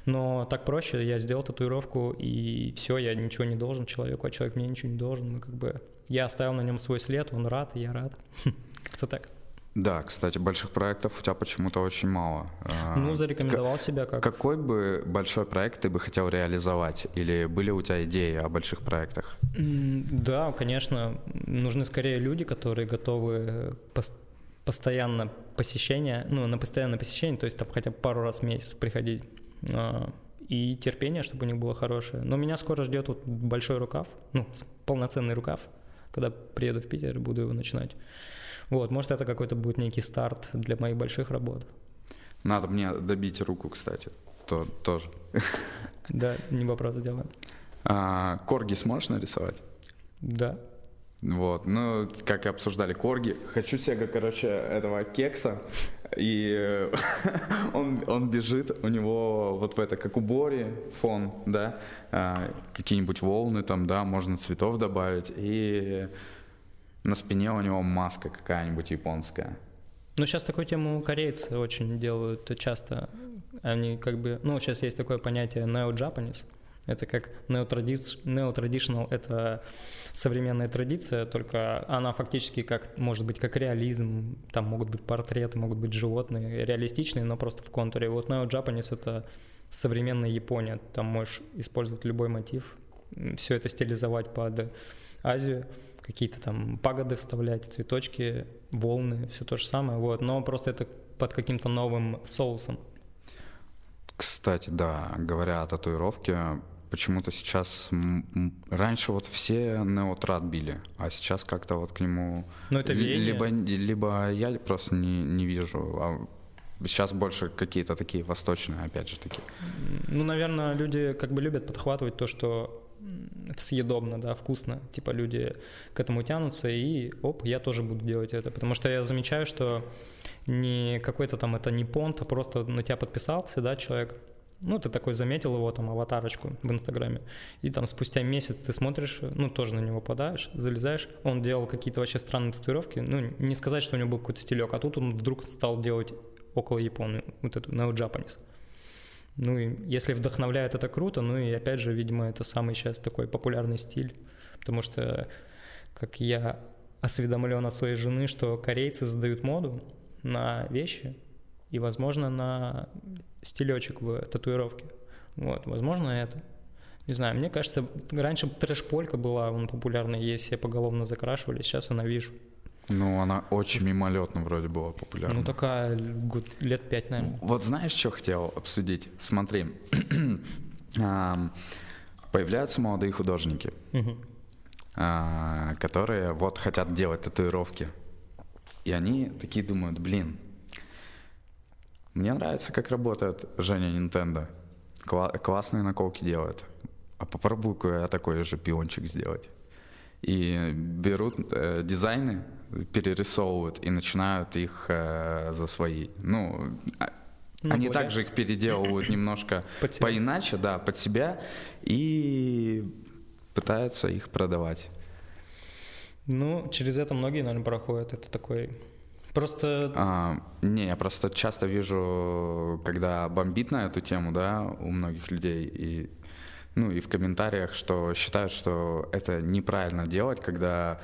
Но так проще, я сделал татуировку, и все, я ничего не должен человеку, а человек мне ничего не должен. Мы как бы... Я оставил на нем свой след, он рад, и я рад. Как-то так. Да, кстати, больших проектов у тебя почему-то очень мало. А, ну, зарекомендовал как, себя как. Какой бы большой проект ты бы хотел реализовать? Или были у тебя идеи о больших проектах? Да, конечно. Нужны скорее люди, которые готовы постоянно посещение, ну, на постоянное посещение, то есть там хотя бы пару раз в месяц приходить. А, и терпение, чтобы у них было хорошее. Но меня скоро ждет вот большой рукав, ну, полноценный рукав. Когда приеду в Питер, буду его начинать. Вот, может, это какой-то будет некий старт для моих больших работ. Надо мне добить руку, кстати, то тоже. Да, не вопрос, сделаем. А, корги сможешь нарисовать? Да. Вот, ну, как и обсуждали, корги. Хочу себе, короче, этого кекса, и он, он бежит, у него вот в это, как у Бори, фон, да, а, какие-нибудь волны там, да, можно цветов добавить, и на спине у него маска какая-нибудь японская. Ну, сейчас такую тему корейцы очень делают часто. Они как бы, ну, сейчас есть такое понятие neo-japanese. Это как neo-traditional, это современная традиция, только она фактически как, может быть, как реализм, там могут быть портреты, могут быть животные, реалистичные, но просто в контуре. Вот neo-japanese — это современная Япония, там можешь использовать любой мотив, все это стилизовать под Азию какие-то там пагоды вставлять, цветочки, волны, все то же самое, вот, но просто это под каким-то новым соусом. Кстати, да, говоря о татуировке, почему-то сейчас раньше вот все неотрад били, а сейчас как-то вот к нему ну, это либо либо я просто не, не вижу, а сейчас больше какие-то такие восточные, опять же таки. Ну, наверное, люди как бы любят подхватывать то, что съедобно, да, вкусно. Типа люди к этому тянутся, и оп, я тоже буду делать это. Потому что я замечаю, что не какой-то там это не понт, а просто на тебя подписался, да, человек, ну, ты такой заметил его там аватарочку в Инстаграме, и там спустя месяц ты смотришь, ну, тоже на него подаешь, залезаешь, он делал какие-то вообще странные татуировки, ну, не сказать, что у него был какой-то стилек, а тут он вдруг стал делать около Японии, вот эту Neo Japanese. Ну и если вдохновляет, это круто, ну и опять же, видимо, это самый сейчас такой популярный стиль, потому что, как я осведомлен от своей жены, что корейцы задают моду на вещи и, возможно, на стилечек в татуировке. Вот, возможно, это. Не знаю, мне кажется, раньше трэш-полька была, он популярный, ей все поголовно закрашивали, сейчас она вижу. Ну, она очень мимолетно вроде была популярна. Ну, такая год, лет пять, наверное. Вот знаешь, что хотел обсудить? Смотри, появляются молодые художники, а, которые вот хотят делать татуировки. И они такие думают, блин, мне нравится, как работает Женя Nintendo. Кла- классные наколки делает. А попробую-ка я такой же пиончик сделать. И берут э, дизайны, перерисовывают и начинают их э, за свои. Ну, ну, они более... также их переделывают немножко поиначе, да, под себя, и пытаются их продавать. Ну, через это многие, наверное, проходят. Это такой Просто... А, не, я просто часто вижу, когда бомбит на эту тему, да, у многих людей, и ну и в комментариях, что считают, что это неправильно делать, когда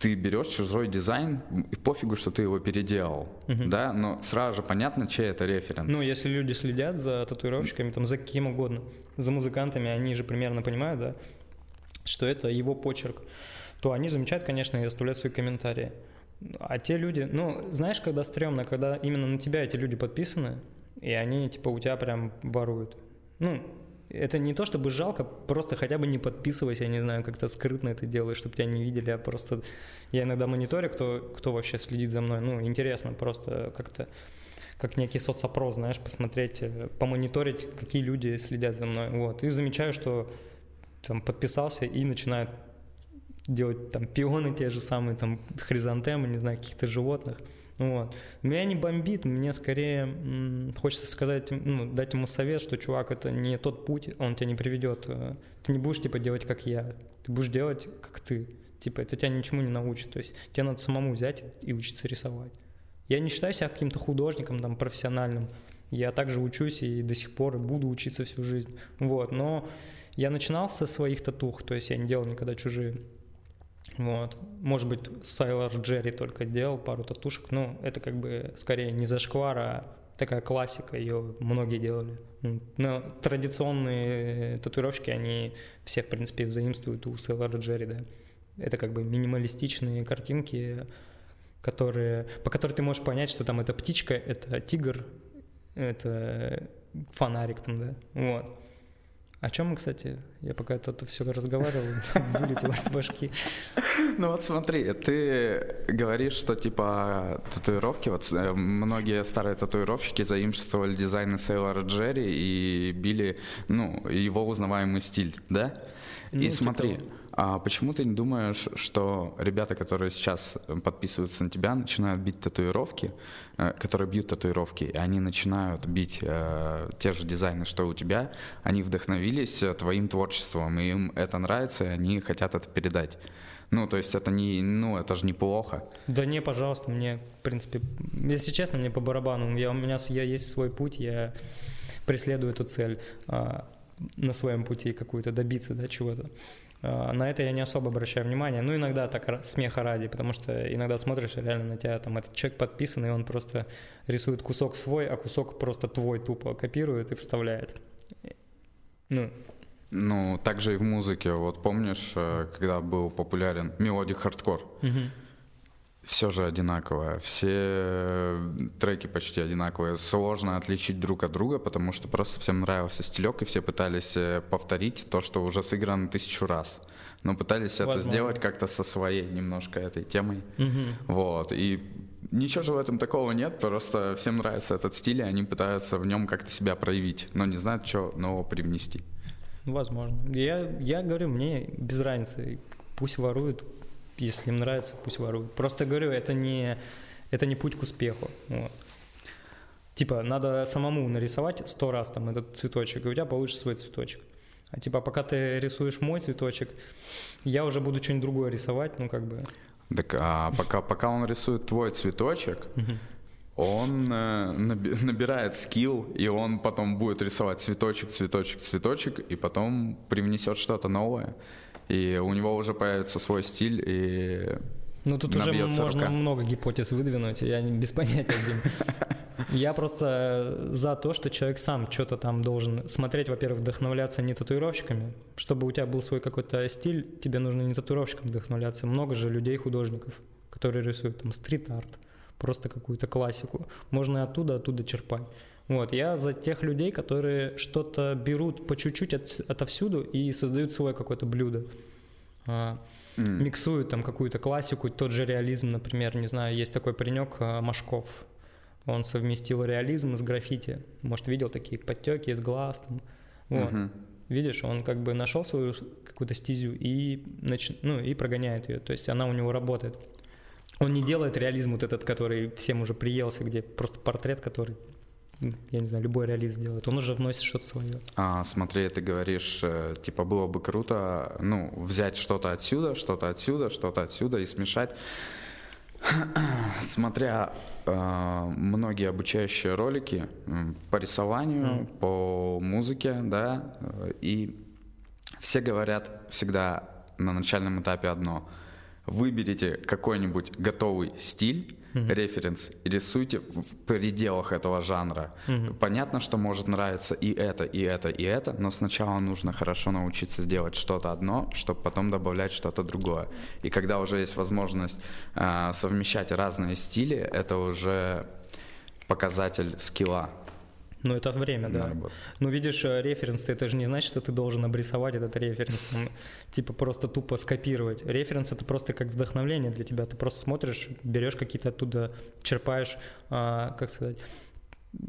ты берешь чужой дизайн, и пофигу, что ты его переделал, uh-huh. да, но сразу же понятно, чей это референс. Ну, если люди следят за татуировщиками, там, за кем угодно, за музыкантами, они же примерно понимают, да, что это его почерк, то они замечают, конечно, и оставляют свои комментарии. А те люди, ну, знаешь, когда стрёмно, когда именно на тебя эти люди подписаны, и они, типа, у тебя прям воруют. Ну, это не то чтобы жалко, просто хотя бы не подписывайся, я не знаю, как-то скрытно это делаешь, чтобы тебя не видели, а просто я иногда мониторю, кто, кто вообще следит за мной, ну, интересно просто как-то как некий соцопрос, знаешь, посмотреть, э, помониторить, какие люди следят за мной, вот, и замечаю, что там подписался и начинает делать там пионы те же самые, там хризантемы, не знаю, каких-то животных. Вот. Меня не бомбит, мне скорее м, хочется сказать, ну, дать ему совет, что, чувак, это не тот путь, он тебя не приведет. Э, ты не будешь, типа, делать, как я. Ты будешь делать, как ты. Типа, это тебя ничему не научит. То есть тебе надо самому взять и учиться рисовать. Я не считаю себя каким-то художником, там, профессиональным. Я также учусь и до сих пор буду учиться всю жизнь. Вот. Но я начинал со своих татух, то есть я не делал никогда чужие. Вот. Может быть, Сайлор Джерри только делал пару татушек, но это как бы скорее не зашквар, а такая классика, ее многие делали. Но традиционные татуировщики, они все, в принципе, взаимствуют у Сайлора Джерри, да. Это как бы минималистичные картинки, которые, по которым ты можешь понять, что там это птичка, это тигр, это фонарик там, да, вот. О чем мы, кстати? Я пока это все разговаривал, вылетело с башки. Ну вот смотри, ты говоришь, что типа татуировки, вот э, многие старые татуировщики заимствовали дизайны Сейлора Джерри и били, ну, его узнаваемый стиль, да? Ну, и смотри, типа а почему ты не думаешь, что ребята, которые сейчас подписываются на тебя, начинают бить татуировки, э, которые бьют татуировки, и они начинают бить э, те же дизайны, что у тебя, они вдохновились э, твоим творчеством, и им это нравится, и они хотят это передать. Ну, то есть это не, ну, это же неплохо. Да не, пожалуйста, мне, в принципе, если честно, мне по барабану. Я, у меня я, есть свой путь, я преследую эту цель а, на своем пути какую-то добиться, да, чего-то. А, на это я не особо обращаю внимание. Ну, иногда так смеха ради, потому что иногда смотришь, реально на тебя там этот человек подписан, и он просто рисует кусок свой, а кусок просто твой тупо копирует и вставляет. Ну, ну, также и в музыке. Вот помнишь, э, когда был популярен melodic hardcore? Угу все же одинаковое, все треки почти одинаковые. Сложно отличить друг от друга, потому что просто всем нравился стилек, и все пытались э, повторить то, что уже сыграно тысячу раз. Но пытались Возможно. это сделать как-то со своей немножко этой темой. Угу. Вот. И ничего же в этом такого нет, просто всем нравится этот стиль, и они пытаются в нем как-то себя проявить, но не знают, что нового привнести. Возможно. Я, я говорю, мне без разницы. Пусть воруют, если им нравится, пусть воруют. Просто говорю, это не, это не путь к успеху. Вот. Типа, надо самому нарисовать сто раз там этот цветочек, и у тебя получится свой цветочек. А типа, пока ты рисуешь мой цветочек, я уже буду что-нибудь другое рисовать, ну как бы. Так, а пока, пока он рисует твой цветочек, он э, набирает скилл, и он потом будет рисовать цветочек, цветочек, цветочек, и потом привнесет что-то новое и у него уже появится свой стиль, и ну тут уже можно рука. много гипотез выдвинуть, я не без понятия. Я просто за то, что человек сам что-то там должен смотреть, во-первых, вдохновляться не татуировщиками. Чтобы у тебя был свой какой-то стиль, тебе нужно не татуировщиком вдохновляться. Много же людей, художников, которые рисуют там стрит-арт, просто какую-то классику. Можно и оттуда, оттуда черпать. Вот, я за тех людей, которые что-то берут по чуть-чуть от, отовсюду и создают свое какое-то блюдо. А, mm. Миксуют там какую-то классику, тот же реализм, например, не знаю, есть такой паренек а, Машков. Он совместил реализм с граффити. Может, видел такие подтеки из глаз. Там. Вот. Mm-hmm. Видишь, он как бы нашел свою какую-то стезю и, нач... ну, и прогоняет ее. То есть она у него работает. Он не делает реализм вот этот, который всем уже приелся, где просто портрет, который я не знаю, любой реалист делает, он уже вносит что-то свое. А, смотри, ты говоришь, э, типа, было бы круто, ну, взять что-то отсюда, что-то отсюда, что-то отсюда и смешать. Смотря э, многие обучающие ролики по рисованию, mm. по музыке, да, э, и все говорят всегда на начальном этапе одно – выберите какой-нибудь готовый стиль, mm-hmm. референс, и рисуйте в пределах этого жанра. Mm-hmm. Понятно, что может нравиться и это, и это, и это, но сначала нужно хорошо научиться сделать что-то одно, чтобы потом добавлять что-то другое. И когда уже есть возможность э, совмещать разные стили, это уже показатель скилла. Ну, это время, да. Ну, видишь, э, референс, это же не значит, что ты должен обрисовать этот референс, там, типа просто тупо скопировать. Референс — это просто как вдохновление для тебя. Ты просто смотришь, берешь какие-то оттуда, черпаешь, а, как сказать,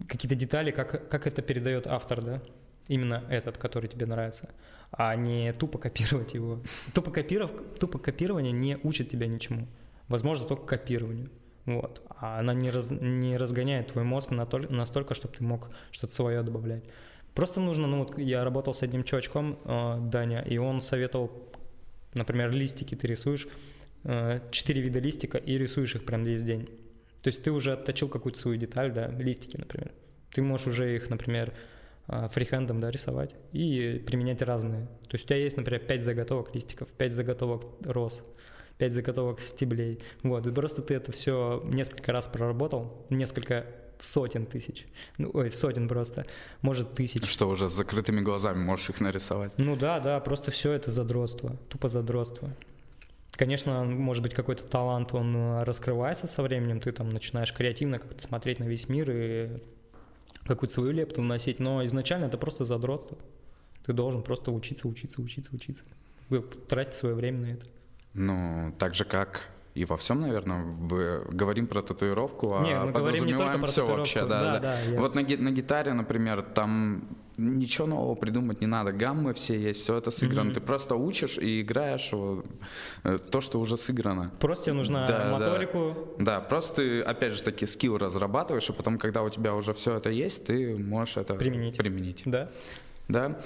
какие-то детали, как, как это передает автор, да? Именно этот, который тебе нравится, а не тупо копировать его. Тупо, копиров, тупо копирование не учит тебя ничему. Возможно, только копированию. Вот. А она не, раз, не разгоняет твой мозг настолько, чтобы ты мог что-то свое добавлять. Просто нужно, ну вот я работал с одним чувачком, э, Даня, и он советовал, например, листики ты рисуешь, э, вида листика и рисуешь их прям весь день. То есть ты уже отточил какую-то свою деталь, да, листики, например. Ты можешь уже их, например, э, фрихендом, да, рисовать и применять разные. То есть у тебя есть, например, пять заготовок листиков, пять заготовок роз, 5 заготовок стеблей. Вот, и просто ты это все несколько раз проработал, несколько сотен тысяч, ну, ой, сотен просто, может тысяч. Что уже с закрытыми глазами можешь их нарисовать? Ну да, да, просто все это задротство, тупо задротство. Конечно, может быть, какой-то талант, он э, раскрывается со временем, ты там начинаешь креативно как-то смотреть на весь мир и какую-то свою лепту вносить, но изначально это просто задротство. Ты должен просто учиться, учиться, учиться, учиться. Тратить свое время на это. Ну, так же как и во всем, наверное, вы говорим про татуировку, а не, мы подразумеваем не все вообще, да. да, да. Я... Вот на, на гитаре, например, там ничего нового придумать не надо, гаммы все есть, все это сыграно. Mm-hmm. Ты просто учишь и играешь э, то, что уже сыграно. Просто тебе нужно да, моторику. Да. да, просто ты, опять же таки, скилл разрабатываешь, и потом, когда у тебя уже все это есть, ты можешь это применить. применить. Да. Да.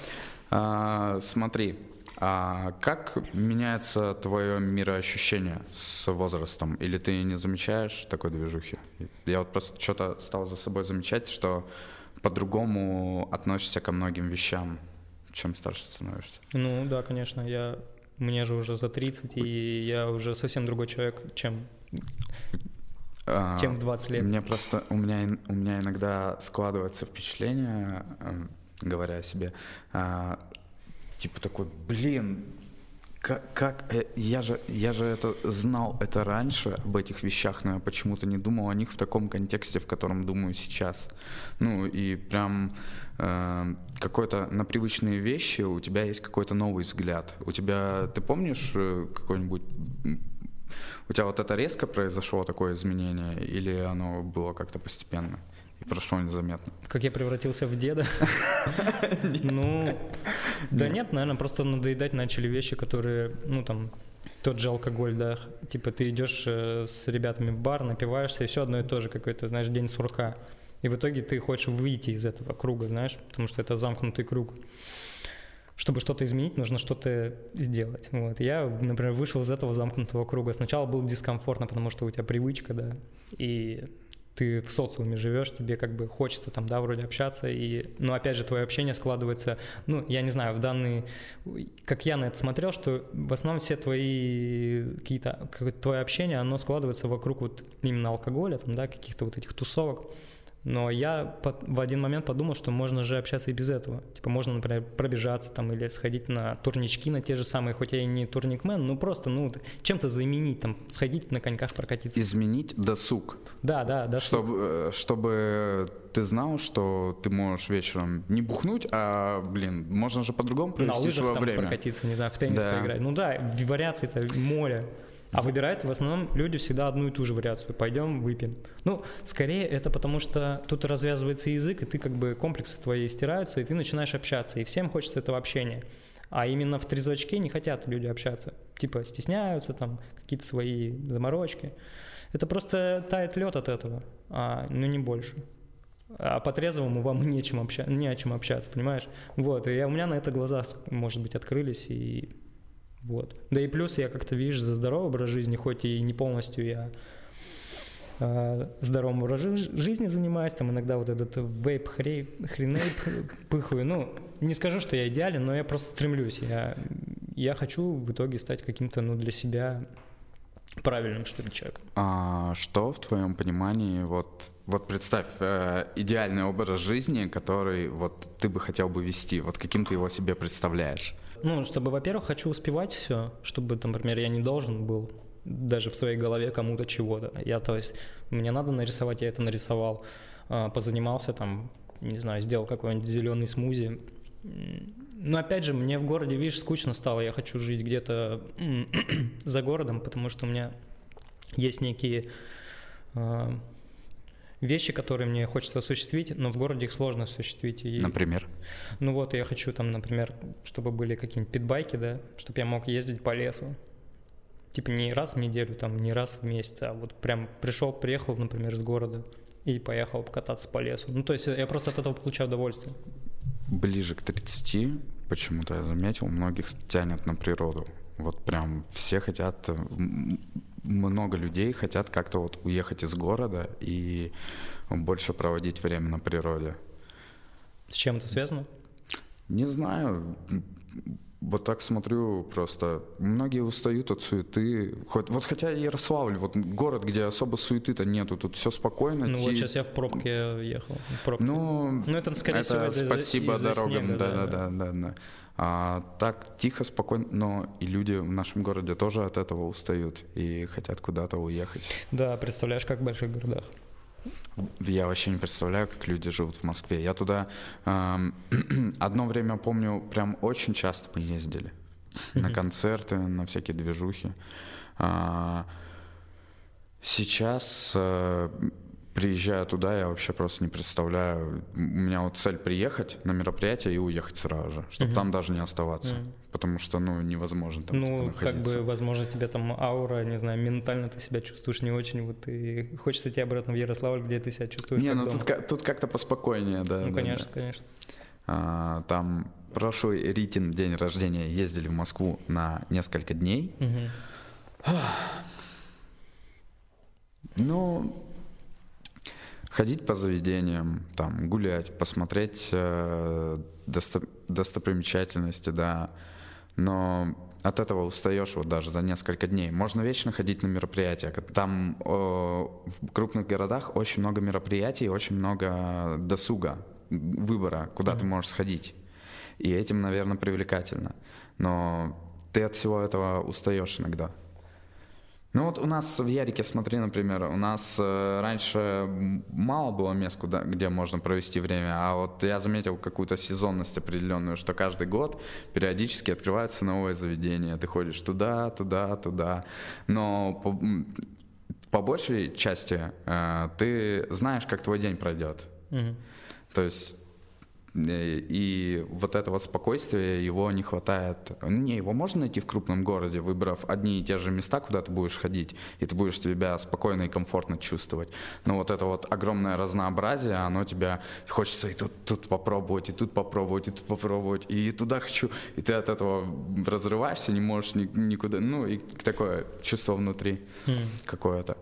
А, смотри, а как меняется твое мироощущение с возрастом? Или ты не замечаешь такой движухи? Я вот просто что-то стал за собой замечать, что по-другому относишься ко многим вещам, чем старше становишься. Ну да, конечно. Я, мне же уже за 30, и я уже совсем другой человек, чем а, чем в 20 лет. Мне просто, у меня, у меня иногда складывается впечатление, э, говоря о себе, а, типа такой, блин, как, как э, я же я же это знал это раньше об этих вещах, но я почему-то не думал о них в таком контексте, в котором думаю сейчас. Ну и прям э, какой-то на привычные вещи у тебя есть какой-то новый взгляд. У тебя ты помнишь э, какой-нибудь у тебя вот это резко произошло такое изменение или оно было как-то постепенно? и прошло незаметно. Как я превратился в деда? Ну, да нет, наверное, просто надоедать начали вещи, которые, ну там, тот же алкоголь, да, типа ты идешь э, с ребятами в бар, напиваешься, и все одно и то же, какой-то, знаешь, день сурка. И в итоге ты хочешь выйти из этого круга, знаешь, потому что это замкнутый круг. Чтобы что-то изменить, нужно что-то сделать. Вот. Я, например, вышел из этого замкнутого круга. Сначала было дискомфортно, потому что у тебя привычка, да, и ты в социуме живешь, тебе как бы хочется там, да, вроде общаться, и, ну, опять же, твое общение складывается, ну, я не знаю, в данный, как я на это смотрел, что в основном все твои какие-то, твое общение, оно складывается вокруг вот именно алкоголя, там, да, каких-то вот этих тусовок, но я в один момент подумал, что можно же общаться и без этого. Типа можно, например, пробежаться там или сходить на турнички на те же самые, хоть я и не турникмен, ну просто, ну, чем-то заменить, там, сходить на коньках прокатиться. Изменить досуг. Да, да, досуг. Чтобы, э, чтобы ты знал, что ты можешь вечером не бухнуть, а, блин, можно же по-другому провести на лыжах, свое там время. прокатиться, не знаю, в теннис да. поиграть. Ну да, вариации-то море. А выбирают в основном люди всегда одну и ту же вариацию. Пойдем, выпьем. Ну, скорее это потому, что тут развязывается язык, и ты как бы комплексы твои стираются, и ты начинаешь общаться. И всем хочется этого общения. А именно в трезвочке не хотят люди общаться. Типа стесняются, там какие-то свои заморочки. Это просто тает лед от этого, а, ну не больше. А по трезвому вам не, чем обща... не о чем общаться, понимаешь? Вот, и у меня на это глаза, может быть, открылись, и вот. Да и плюс я как-то, видишь, за здоровый образ жизни, хоть и не полностью я э, здоровым образом жизни занимаюсь, там иногда вот этот вейп хренейп пыхаю. Ну, не скажу, что я идеален, но я просто стремлюсь. Я, я хочу в итоге стать каким-то, ну, для себя правильным, что ли, человеком. А что в твоем понимании, вот, вот представь, э, идеальный образ жизни, который вот ты бы хотел бы вести, вот каким ты его себе представляешь? Ну, чтобы, во-первых, хочу успевать все, чтобы, там, например, я не должен был даже в своей голове кому-то чего-то. Я, то есть, мне надо нарисовать, я это нарисовал, а, позанимался там, не знаю, сделал какой-нибудь зеленый смузи. Но опять же, мне в городе, видишь, скучно стало, я хочу жить где-то за городом, потому что у меня есть некие э, вещи, которые мне хочется осуществить, но в городе их сложно осуществить. И, например? Ну вот, я хочу там, например, чтобы были какие-нибудь питбайки, да, чтобы я мог ездить по лесу типа не раз в неделю, там, не раз в месяц, а вот прям пришел, приехал, например, из города и поехал покататься по лесу. Ну, то есть я просто от этого получаю удовольствие. Ближе к 30, почему-то я заметил, многих тянет на природу. Вот прям все хотят, много людей хотят как-то вот уехать из города и больше проводить время на природе. С чем это связано? Не знаю вот так смотрю просто. Многие устают от суеты. Хоть, вот хотя Ярославль, вот город, где особо суеты-то нету, тут все спокойно. Ну ти... вот сейчас я в пробке ехал. В пробке. Ну, ну это скорее это всего спасибо из-за дорогам, снега, да, да, да, да, да. А, так тихо, спокойно, но и люди в нашем городе тоже от этого устают и хотят куда-то уехать. Да, представляешь, как в больших городах. Я вообще не представляю, как люди живут в Москве. Я туда э, одно время помню, прям очень часто мы ездили на концерты, на всякие движухи. А, сейчас э, приезжая туда, я вообще просто не представляю. У меня вот цель приехать на мероприятие и уехать сразу же, чтобы угу. там даже не оставаться. Угу. Потому что, ну, невозможно там Ну, типа, как бы, возможно, тебе там аура, не знаю, ментально ты себя чувствуешь не очень, вот и хочется идти обратно в Ярославль, где ты себя чувствуешь Не, ну тут, тут как-то поспокойнее, да. Ну, да, конечно, да. конечно. А, там прошлый Ритин день рождения ездили в Москву на несколько дней. Угу. Ну, ходить по заведениям, там, гулять, посмотреть э, досто достопримечательности, да. Но от этого устаешь вот даже за несколько дней. Можно вечно ходить на мероприятия. Там э, в крупных городах очень много мероприятий, очень много досуга, выбора, куда mm-hmm. ты можешь сходить. И этим, наверное, привлекательно. Но ты от всего этого устаешь иногда. Ну вот у нас в Ярике, смотри, например, у нас э, раньше мало было мест, куда, где можно провести время, а вот я заметил какую-то сезонность определенную, что каждый год периодически открываются новые заведения, ты ходишь туда, туда, туда, но по, по большей части э, ты знаешь, как твой день пройдет. Угу. То есть и вот это вот спокойствие, его не хватает. Не, его можно найти в крупном городе, выбрав одни и те же места, куда ты будешь ходить, и ты будешь себя спокойно и комфортно чувствовать. Но вот это вот огромное разнообразие, оно тебя хочется и тут, тут попробовать, и тут попробовать, и тут попробовать, и туда хочу, и ты от этого разрываешься, не можешь ни, никуда, ну и такое чувство внутри mm. какое-то.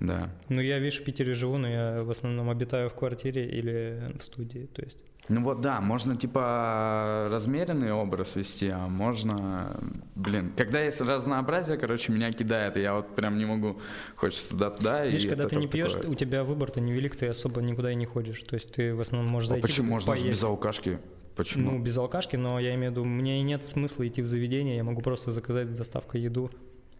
Да. Ну, я, видишь, в Питере живу, но я в основном обитаю в квартире или в студии, то есть ну вот да, можно типа размеренный образ вести, а можно, блин, когда есть разнообразие, короче, меня кидает, и я вот прям не могу, хочется туда-туда. Видишь, когда ты не пьешь, такое... у тебя выбор-то невелик, ты особо никуда и не ходишь, то есть ты в основном можешь а зайти. А почему можно поесть. без алкашки? Почему? Ну, без алкашки, но я имею в виду, мне нет смысла идти в заведение, я могу просто заказать с доставкой еду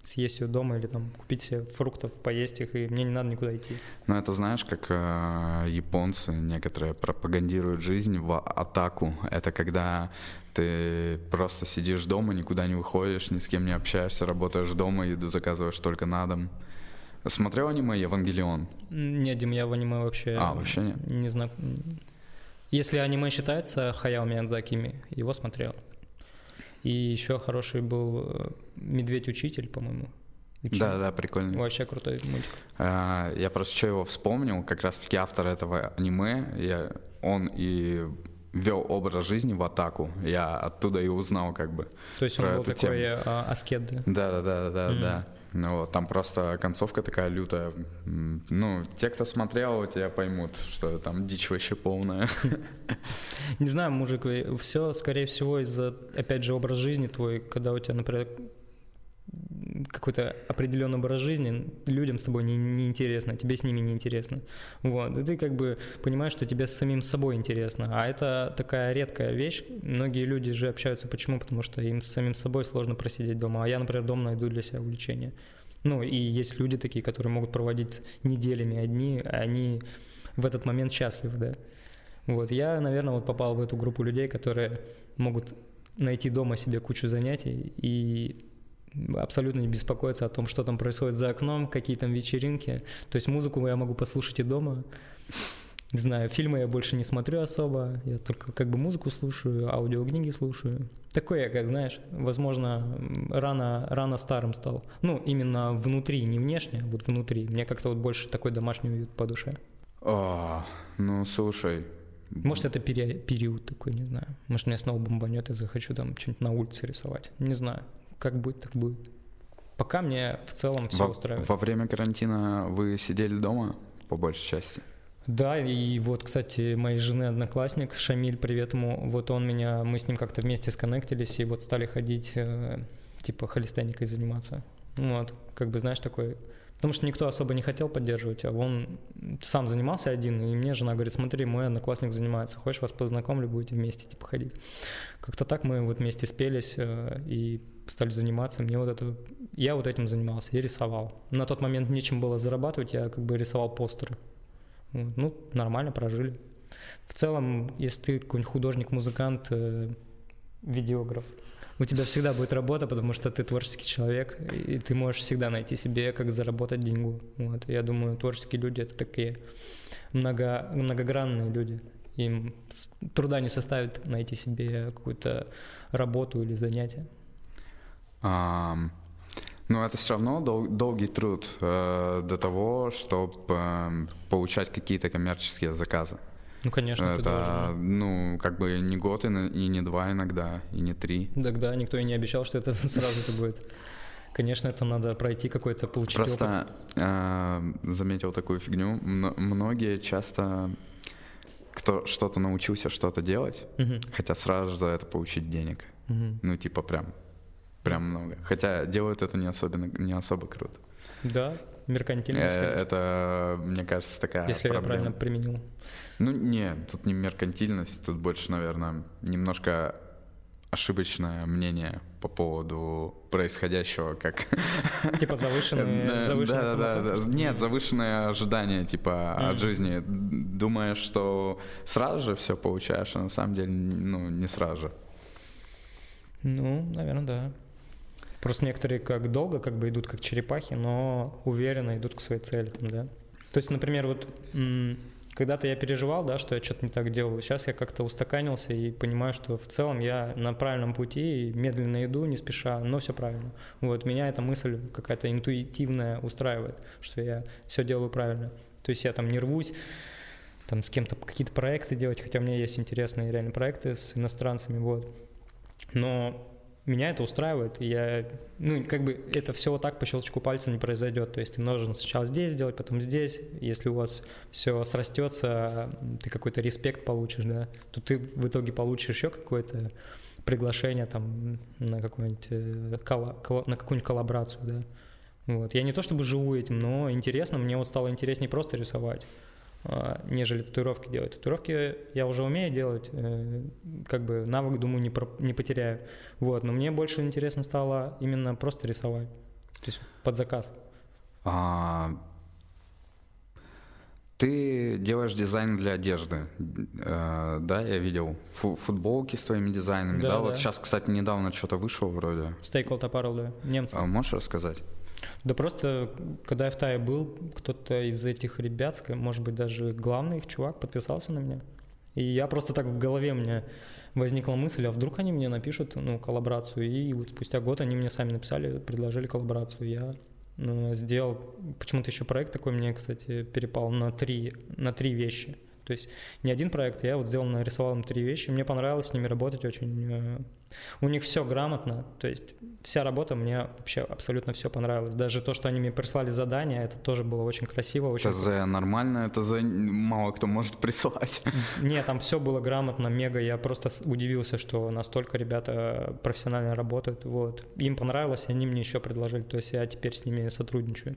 съесть ее дома или там купить себе фруктов, поесть их, и мне не надо никуда идти. Ну, это знаешь, как э, японцы некоторые пропагандируют жизнь в атаку. Это когда ты просто сидишь дома, никуда не выходишь, ни с кем не общаешься, работаешь дома, еду заказываешь только на дом. Смотрел аниме «Евангелион»? Нет, Дим, я в аниме вообще... А, вообще нет? Не знаю. Если аниме считается Хаяо Миядзаки, его смотрел. И еще хороший был э, Медведь-учитель, по-моему. Учил. Да, да, прикольно. Вообще крутой мультик. А, я просто что его вспомнил, как раз-таки автор этого аниме, я, он и вел образ жизни в атаку. Я оттуда и узнал как бы. То есть он был такой тему. А, аскет, да? Да, да, да, да, mm-hmm. да. Ну, вот, там просто концовка такая лютая. Ну, те, кто смотрел, тебя поймут, что там дичь вообще полная. Не знаю, мужик, все, скорее всего, из-за, опять же, образ жизни твой, когда у тебя, например, какой-то определенный образ жизни, людям с тобой не, не интересно, тебе с ними не интересно. Вот. И ты как бы понимаешь, что тебе с самим собой интересно. А это такая редкая вещь. Многие люди же общаются почему? Потому что им с самим собой сложно просидеть дома. А я, например, дома найду для себя увлечение. Ну, и есть люди такие, которые могут проводить неделями одни, а они в этот момент счастливы, да. Вот, я, наверное, вот попал в эту группу людей, которые могут найти дома себе кучу занятий и абсолютно не беспокоиться о том, что там происходит за окном, какие там вечеринки. То есть музыку я могу послушать и дома. Не знаю, фильмы я больше не смотрю особо, я только как бы музыку слушаю, аудиокниги слушаю. Такой я, как знаешь, возможно, рано, рано старым стал. Ну, именно внутри, не внешне, а вот внутри. Мне как-то вот больше такой домашний уют по душе. О, ну, слушай, Может, это пере- период такой, не знаю. Может, меня снова бомбанет, и захочу там что-нибудь на улице рисовать. Не знаю. Как будет, так будет. Пока мне в целом все во, устраивает. во время карантина вы сидели дома, по большей части? Да, и вот, кстати, моей жены одноклассник Шамиль, привет ему, вот он меня, мы с ним как-то вместе сконнектились и вот стали ходить, э, типа, холистеникой заниматься. Вот, как бы, знаешь, такой... Потому что никто особо не хотел поддерживать, а он сам занимался один, и мне жена говорит, смотри, мой одноклассник занимается, хочешь, вас познакомлю, будете вместе, типа, ходить. Как-то так мы вот вместе спелись э, и стали заниматься. Мне вот это... Я вот этим занимался, я рисовал. На тот момент нечем было зарабатывать, я как бы рисовал постеры. Ну, нормально прожили. В целом, если ты какой-нибудь художник-музыкант, э, видеограф, у тебя всегда будет работа, потому что ты творческий человек, и ты можешь всегда найти себе, как заработать деньгу. Вот. Я думаю, творческие люди — это такие много, многогранные люди. Им труда не составит найти себе какую-то работу или занятие. Ам, ну, это все равно дол- долгий труд э, до того, чтобы получать какие-то коммерческие заказы. Ну, конечно, ты это, должен. ну, как бы не год и, и не два иногда, и не три. Тогда никто и не обещал, что это сразу это будет. Конечно, это надо пройти какой-то, получить опыт. Просто э, заметил такую фигню. Мно- многие часто, кто что-то научился что-то делать, Мгм, хотят сразу же за это получить денег. мгм. Ну, типа прям, прям много. Хотя делают это не особенно, не особо круто. Да, меркантильно, Э, Это, мне кажется, такая если я проблема. правильно применил. Ну, не, тут не меркантильность, тут больше, наверное, немножко ошибочное мнение по поводу происходящего, как... Типа завышенные, Да, да, да. Нет, завышенные ожидания, типа, от жизни. Думаешь, что сразу же все получаешь, а на самом деле, ну, не сразу же. Ну, наверное, да. Просто некоторые как долго как бы идут как черепахи, но уверенно идут к своей цели, там, да. То есть, например, вот когда-то я переживал, да, что я что-то не так делаю. Сейчас я как-то устаканился и понимаю, что в целом я на правильном пути, и медленно иду, не спеша, но все правильно. Вот меня эта мысль какая-то интуитивная устраивает, что я все делаю правильно. То есть я там не рвусь, там с кем-то какие-то проекты делать, хотя у меня есть интересные реально проекты с иностранцами, вот. Но меня это устраивает, я, ну, как бы это все вот так по щелчку пальца не произойдет. То есть ты нужно сначала здесь сделать, потом здесь. Если у вас все срастется, ты какой-то респект получишь, да, то ты в итоге получишь еще какое-то приглашение там на какую-нибудь э, колла- на какую-нибудь коллаборацию, да. Вот. Я не то чтобы живу этим, но интересно, мне вот стало интереснее просто рисовать нежели татуировки делать. Татуировки я уже умею делать, э, как бы навык, думаю, не, про- не потеряю. Вот, но мне больше интересно стало именно просто рисовать, то есть под заказ. А, Ты делаешь дизайн для одежды, э, да, я видел. Фу- футболки с твоими дизайнами, да? Да, Вот да. сейчас, кстати, недавно что-то вышло вроде. Stakehold Apparel, да, немцы. А можешь рассказать? Да просто, когда я в Тае был, кто-то из этих ребят, может быть, даже главный их чувак, подписался на меня. И я просто так в голове у меня возникла мысль, а вдруг они мне напишут, ну, коллаборацию. И вот спустя год они мне сами написали, предложили коллаборацию. Я э, сделал почему-то еще проект такой мне, кстати, перепал на три, на три вещи. То есть не один проект, я вот сделал, нарисовал им три вещи, мне понравилось с ними работать очень. Э, у них все грамотно, то есть вся работа мне вообще абсолютно все понравилось. Даже то, что они мне прислали задание, это тоже было очень красиво. Очень... Это за нормально, это за мало кто может присылать. Нет, там все было грамотно, мега. Я просто удивился, что настолько ребята профессионально работают. Вот. Им понравилось, они мне еще предложили. То есть я теперь с ними сотрудничаю.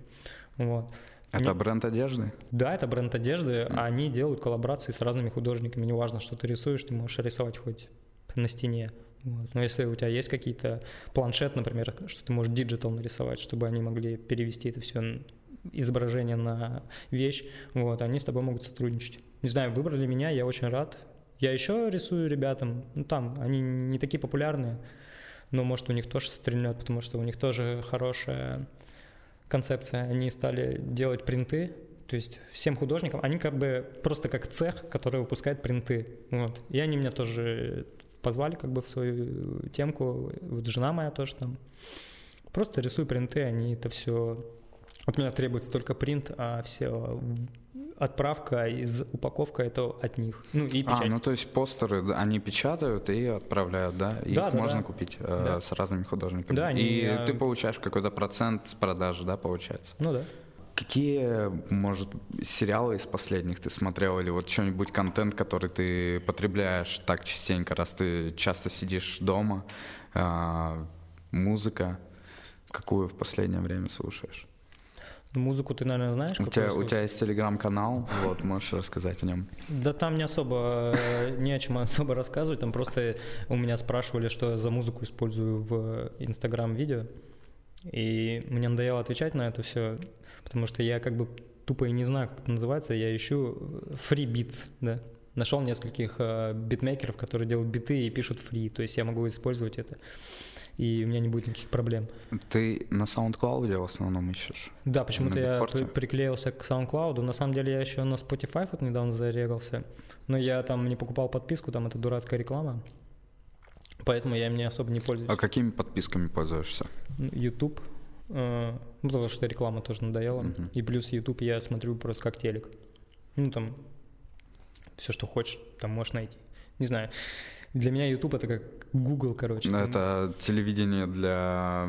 Вот. Это Они... бренд одежды? Да, это бренд одежды. Mm. Они делают коллаборации с разными художниками. Неважно, что ты рисуешь, ты можешь рисовать хоть на стене. Вот. Но если у тебя есть какие-то планшет, например, что ты можешь digital нарисовать, чтобы они могли перевести это все изображение на вещь, вот, они с тобой могут сотрудничать. Не знаю, выбрали меня, я очень рад. Я еще рисую ребятам, ну там, они не такие популярные, но может у них тоже стрельнет, потому что у них тоже хорошая концепция. Они стали делать принты, то есть всем художникам, они как бы просто как цех, который выпускает принты. Вот. И они меня тоже позвали как бы в свою темку. Вот жена моя тоже там. Просто рисую принты, они это все... От меня требуется только принт, а все отправка из упаковка это от них. Ну и печать. А, ну то есть постеры они печатают и отправляют, да? Их да, да, можно да. купить э, да. с разными художниками. Да, они, и я... ты получаешь какой-то процент с продажи, да, получается? Ну да. Какие, может, сериалы из последних ты смотрел или вот что-нибудь контент, который ты потребляешь так частенько, раз ты часто сидишь дома, э, музыка, какую в последнее время слушаешь? Музыку ты, наверное, знаешь? У тебя, у тебя есть телеграм-канал, вот, можешь рассказать о нем. Да там не особо, э, не о чем особо рассказывать, там просто у меня спрашивали, что я за музыку использую в инстаграм-видео, и мне надоело отвечать на это все, потому что я как бы тупо и не знаю, как это называется, я ищу free beats, да, нашел нескольких э, битмейкеров, которые делают биты и пишут free, то есть я могу использовать это и у меня не будет никаких проблем. Ты на SoundCloud в основном ищешь? Да, почему-то я приклеился к SoundCloud. На самом деле я еще на Spotify вот недавно зарегался, но я там не покупал подписку, там это дурацкая реклама. Поэтому я им не особо не пользуюсь. А какими подписками пользуешься? YouTube. Э, ну, потому что реклама тоже надоела. Uh-huh. И плюс YouTube я смотрю просто как телек. Ну, там все, что хочешь, там можешь найти. Не знаю. Для меня YouTube это как Google, короче. Ну, это телевидение для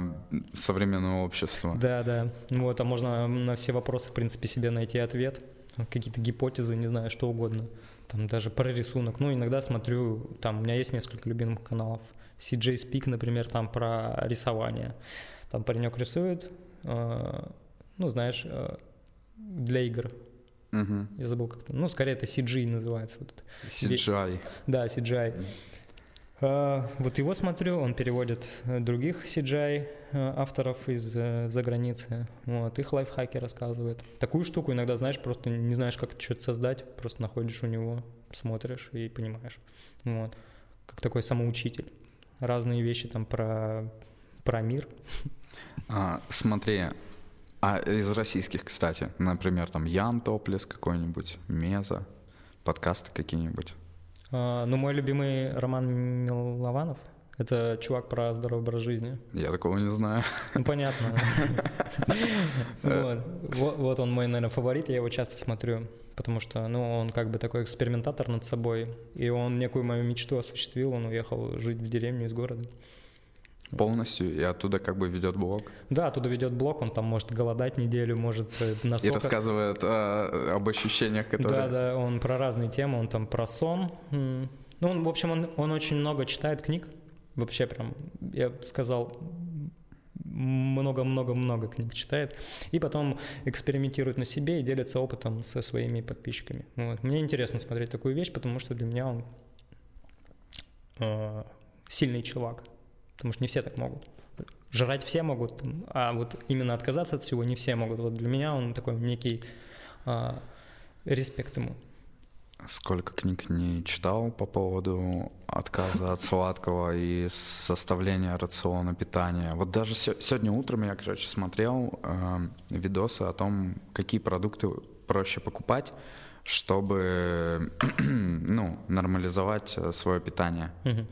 современного общества. Да, да. Вот, а можно на все вопросы, в принципе, себе найти ответ. Какие-то гипотезы, не знаю, что угодно. Там даже про рисунок. Ну, иногда смотрю, там у меня есть несколько любимых каналов. CJ Speak, например, там про рисование. Там паренек рисует, э, ну, знаешь, э, для игр. Угу. Я забыл как-то. Ну, скорее это CG называется. Вот CGI. Да, CGI. Uh, вот его смотрю, он переводит э, других CGI э, авторов из-за границы. Вот, их лайфхаки рассказывает. Такую штуку иногда, знаешь, просто не знаешь, как что-то создать, просто находишь у него, смотришь и понимаешь. Вот. Как такой самоучитель. Разные вещи там про, про мир. А, смотри, а из российских, кстати, например, там Ян Топлес какой-нибудь, Меза, подкасты какие-нибудь. А, ну, мой любимый Роман Милованов. Это чувак про здоровый образ жизни. Я такого не знаю. Ну, понятно. Вот он мой, наверное, фаворит, я его часто смотрю, потому что, ну, он как бы такой экспериментатор над собой, и он некую мою мечту осуществил, он уехал жить в деревню из города полностью, и оттуда как бы ведет блог. Да, оттуда ведет блог, он там может голодать неделю, может э, на соках. И рассказывает а, об ощущениях, которые... Да, да, он про разные темы, он там про сон. Ну, он, в общем, он, он очень много читает книг, вообще прям, я сказал, много-много-много книг читает, и потом экспериментирует на себе и делится опытом со своими подписчиками. Вот. Мне интересно смотреть такую вещь, потому что для меня он э, сильный чувак потому что не все так могут. Жрать все могут, а вот именно отказаться от всего не все могут. Вот для меня он такой некий а, респект ему. Сколько книг не читал по поводу отказа от сладкого и составления рациона питания. Вот даже сегодня утром я, короче, смотрел э, видосы о том, какие продукты проще покупать, чтобы ну, нормализовать свое питание. Угу.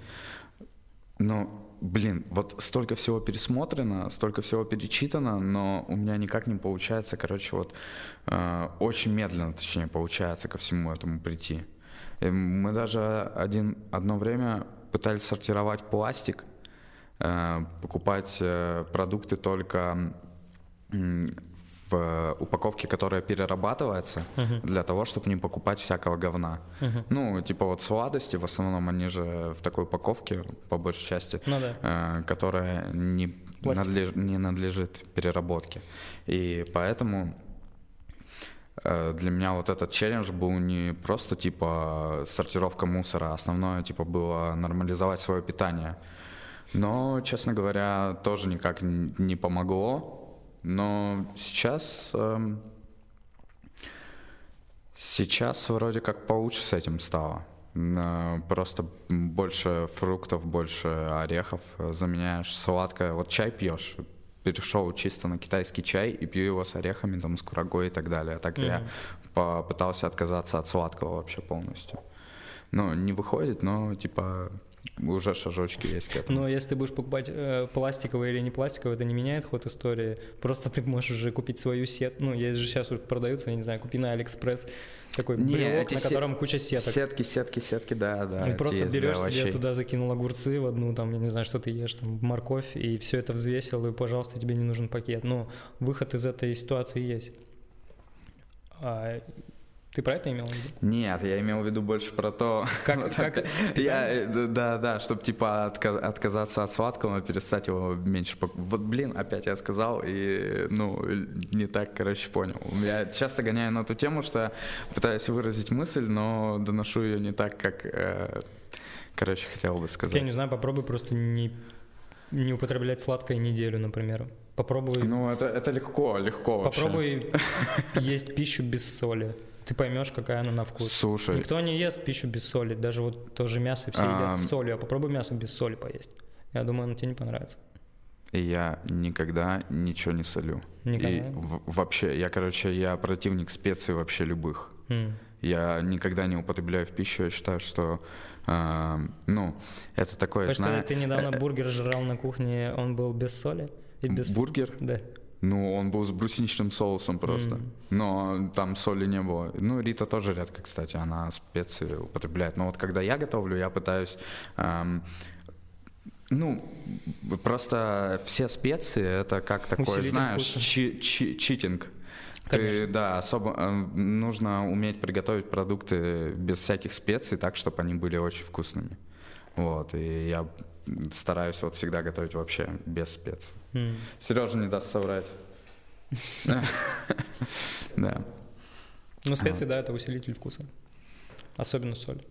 Ну, блин, вот столько всего пересмотрено, столько всего перечитано, но у меня никак не получается, короче, вот э, очень медленно, точнее, получается ко всему этому прийти. И мы даже один, одно время пытались сортировать пластик, э, покупать э, продукты только в упаковке, которая перерабатывается, uh-huh. для того, чтобы не покупать всякого говна. Uh-huh. Ну, типа вот сладости, в основном они же в такой упаковке, по большей части, ну, да. э, которая не, надлеж, не надлежит переработке. И поэтому э, для меня вот этот челлендж был не просто типа сортировка мусора, основное типа было нормализовать свое питание. Но, честно говоря, тоже никак не помогло, но сейчас... Эм, сейчас вроде как получше с этим стало. Просто больше фруктов, больше орехов заменяешь сладкое. Вот чай пьешь, перешел чисто на китайский чай и пью его с орехами, там, с курагой и так далее. Так mm-hmm. я попытался отказаться от сладкого вообще полностью. Ну, не выходит, но типа уже шажочки есть к этому. Но если ты будешь покупать э, пластиковое или не пластиковое, это не меняет ход истории. Просто ты можешь уже купить свою сетку. Ну, есть же сейчас продаются, я не знаю, купи на Алиэкспресс такой не, брелок, на котором сет... куча сеток. Сетки, сетки, сетки, да, да. Ты просто берешь себе туда, закинул огурцы в одну, там, я не знаю, что ты ешь, там, морковь, и все это взвесил, и, пожалуйста, тебе не нужен пакет. Но выход из этой ситуации есть. Ты про это имел в виду? Нет, я имел в виду больше про то, как, как я, э, да, да, чтобы типа отказаться от сладкого, перестать его меньше. Вот, блин, опять я сказал и ну не так, короче, понял. Я часто гоняю на ту тему, что пытаюсь выразить мысль, но доношу ее не так, как, э, короче, хотел бы сказать. Я не знаю, попробуй просто не не употреблять сладкое неделю, например. Попробуй. Ну это это легко, легко. Попробуй вообще. есть пищу без соли ты поймешь, какая она на вкус. Слушай. Никто не ест пищу без соли. Даже вот тоже мясо все едят с солью. А попробуй мясо без соли поесть. Я думаю, оно тебе не понравится. И я никогда ничего не солю. Никогда? И вообще, я, короче, я противник специй вообще любых. Mm. Я никогда не употребляю в пищу. Я считаю, что, э, ну, это такое, Потому знаешь... ты недавно э, бургер жрал на кухне, он был без соли? И без... Бургер? Да. Ну, он был с брусничным соусом просто. Mm. Но там соли не было. Ну, Рита тоже редко, кстати, она специи употребляет. Но вот когда я готовлю, я пытаюсь... Эм, ну, просто все специи это как такое, Усилитель знаешь, чи- чи- читинг. Конечно. Ты, да, особо нужно уметь приготовить продукты без всяких специй, так, чтобы они были очень вкусными. Вот, и я стараюсь вот всегда готовить вообще без специй. Mm. Сережа не даст соврать. Да. Ну, специи, да, это усилитель вкуса. Особенно соль.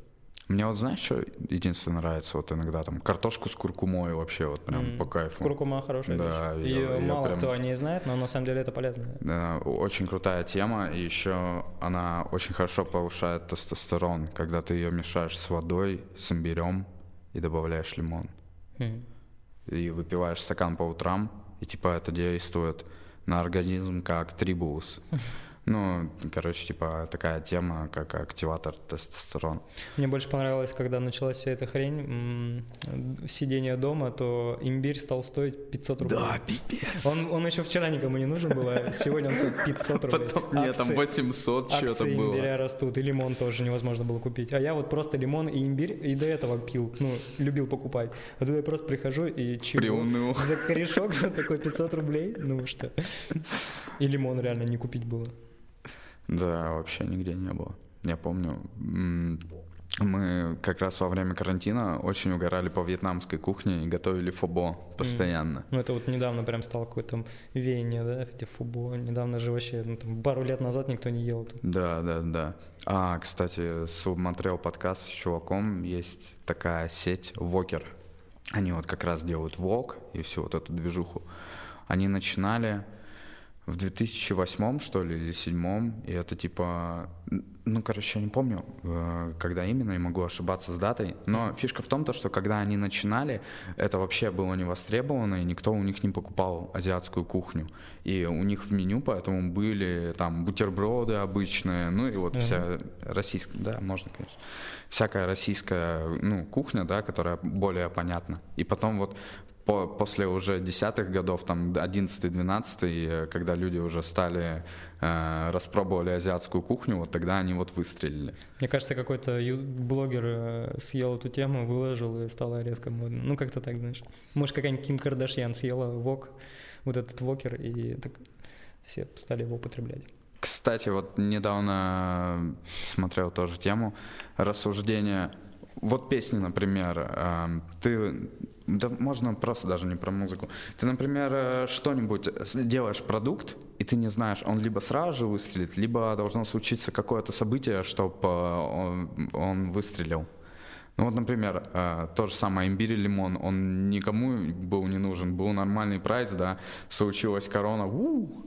Мне вот знаешь, что единственное нравится? Вот иногда там картошку с куркумой вообще вот прям mm. по кайфу. Куркума хорошая да, вещь. Ее мало прям... кто о ней знает, но на самом деле это полезно. Да, очень крутая тема. И еще она очень хорошо повышает тестостерон, когда ты ее мешаешь с водой, с имбирем и добавляешь лимон. Mm. И выпиваешь стакан по утрам, и типа это действует на организм как трибулус. Ну, короче, типа такая тема, как активатор тестостерона. Мне больше понравилось, когда началась вся эта хрень, сидение дома, то имбирь стал стоить 500 рублей. Да, пипец. Он, он еще вчера никому не нужен был, а сегодня он стоит 500 рублей. Потом, нет, там 800 что-то было. имбиря растут, и лимон тоже невозможно было купить. А я вот просто лимон и имбирь и до этого пил, ну, любил покупать. А тут я просто прихожу и чего? Приуныл. За корешок такой 500 рублей? Ну что? И лимон реально не купить было. Да, вообще нигде не было. Я помню, мы как раз во время карантина очень угорали по вьетнамской кухне и готовили фобо постоянно. Mm. Ну, это вот недавно прям стало какое-то веяние, да, эти фобо. Недавно же вообще, ну, там, пару лет назад никто не ел. Тут. Да, да, да. А, кстати, смотрел подкаст с чуваком, есть такая сеть Вокер. Они вот как раз делают вок и всю вот эту движуху. Они начинали в 2008 что ли или 2007 и это типа ну, короче, я не помню, э, когда именно, и могу ошибаться с датой, но фишка в том, то, что когда они начинали, это вообще было не востребовано, и никто у них не покупал азиатскую кухню. И у них в меню поэтому были там бутерброды обычные, ну и вот uh-huh. вся российская, да, можно, конечно, всякая российская, ну, кухня, да, которая более понятна. И потом вот по, после уже десятых годов, там 11-12, когда люди уже стали, э, распробовали азиатскую кухню, вот тогда они вот выстрелили. Мне кажется, какой-то блогер э, съел эту тему, выложил и стало резко модно. Ну, как-то так, знаешь. Может, какая-нибудь Ким Кардашьян съела вок, вот этот вокер, и так все стали его употреблять. Кстати, вот недавно смотрел тоже тему рассуждения. Вот песни, например, э, ты да можно просто даже не про музыку. Ты, например, э, что-нибудь делаешь продукт, и ты не знаешь, он либо сразу же выстрелит, либо должно случиться какое-то событие, чтобы э, он, он выстрелил. Ну вот, например, э, то же самое имбирь и лимон, он никому был не нужен, был нормальный прайс, да, случилась корона, у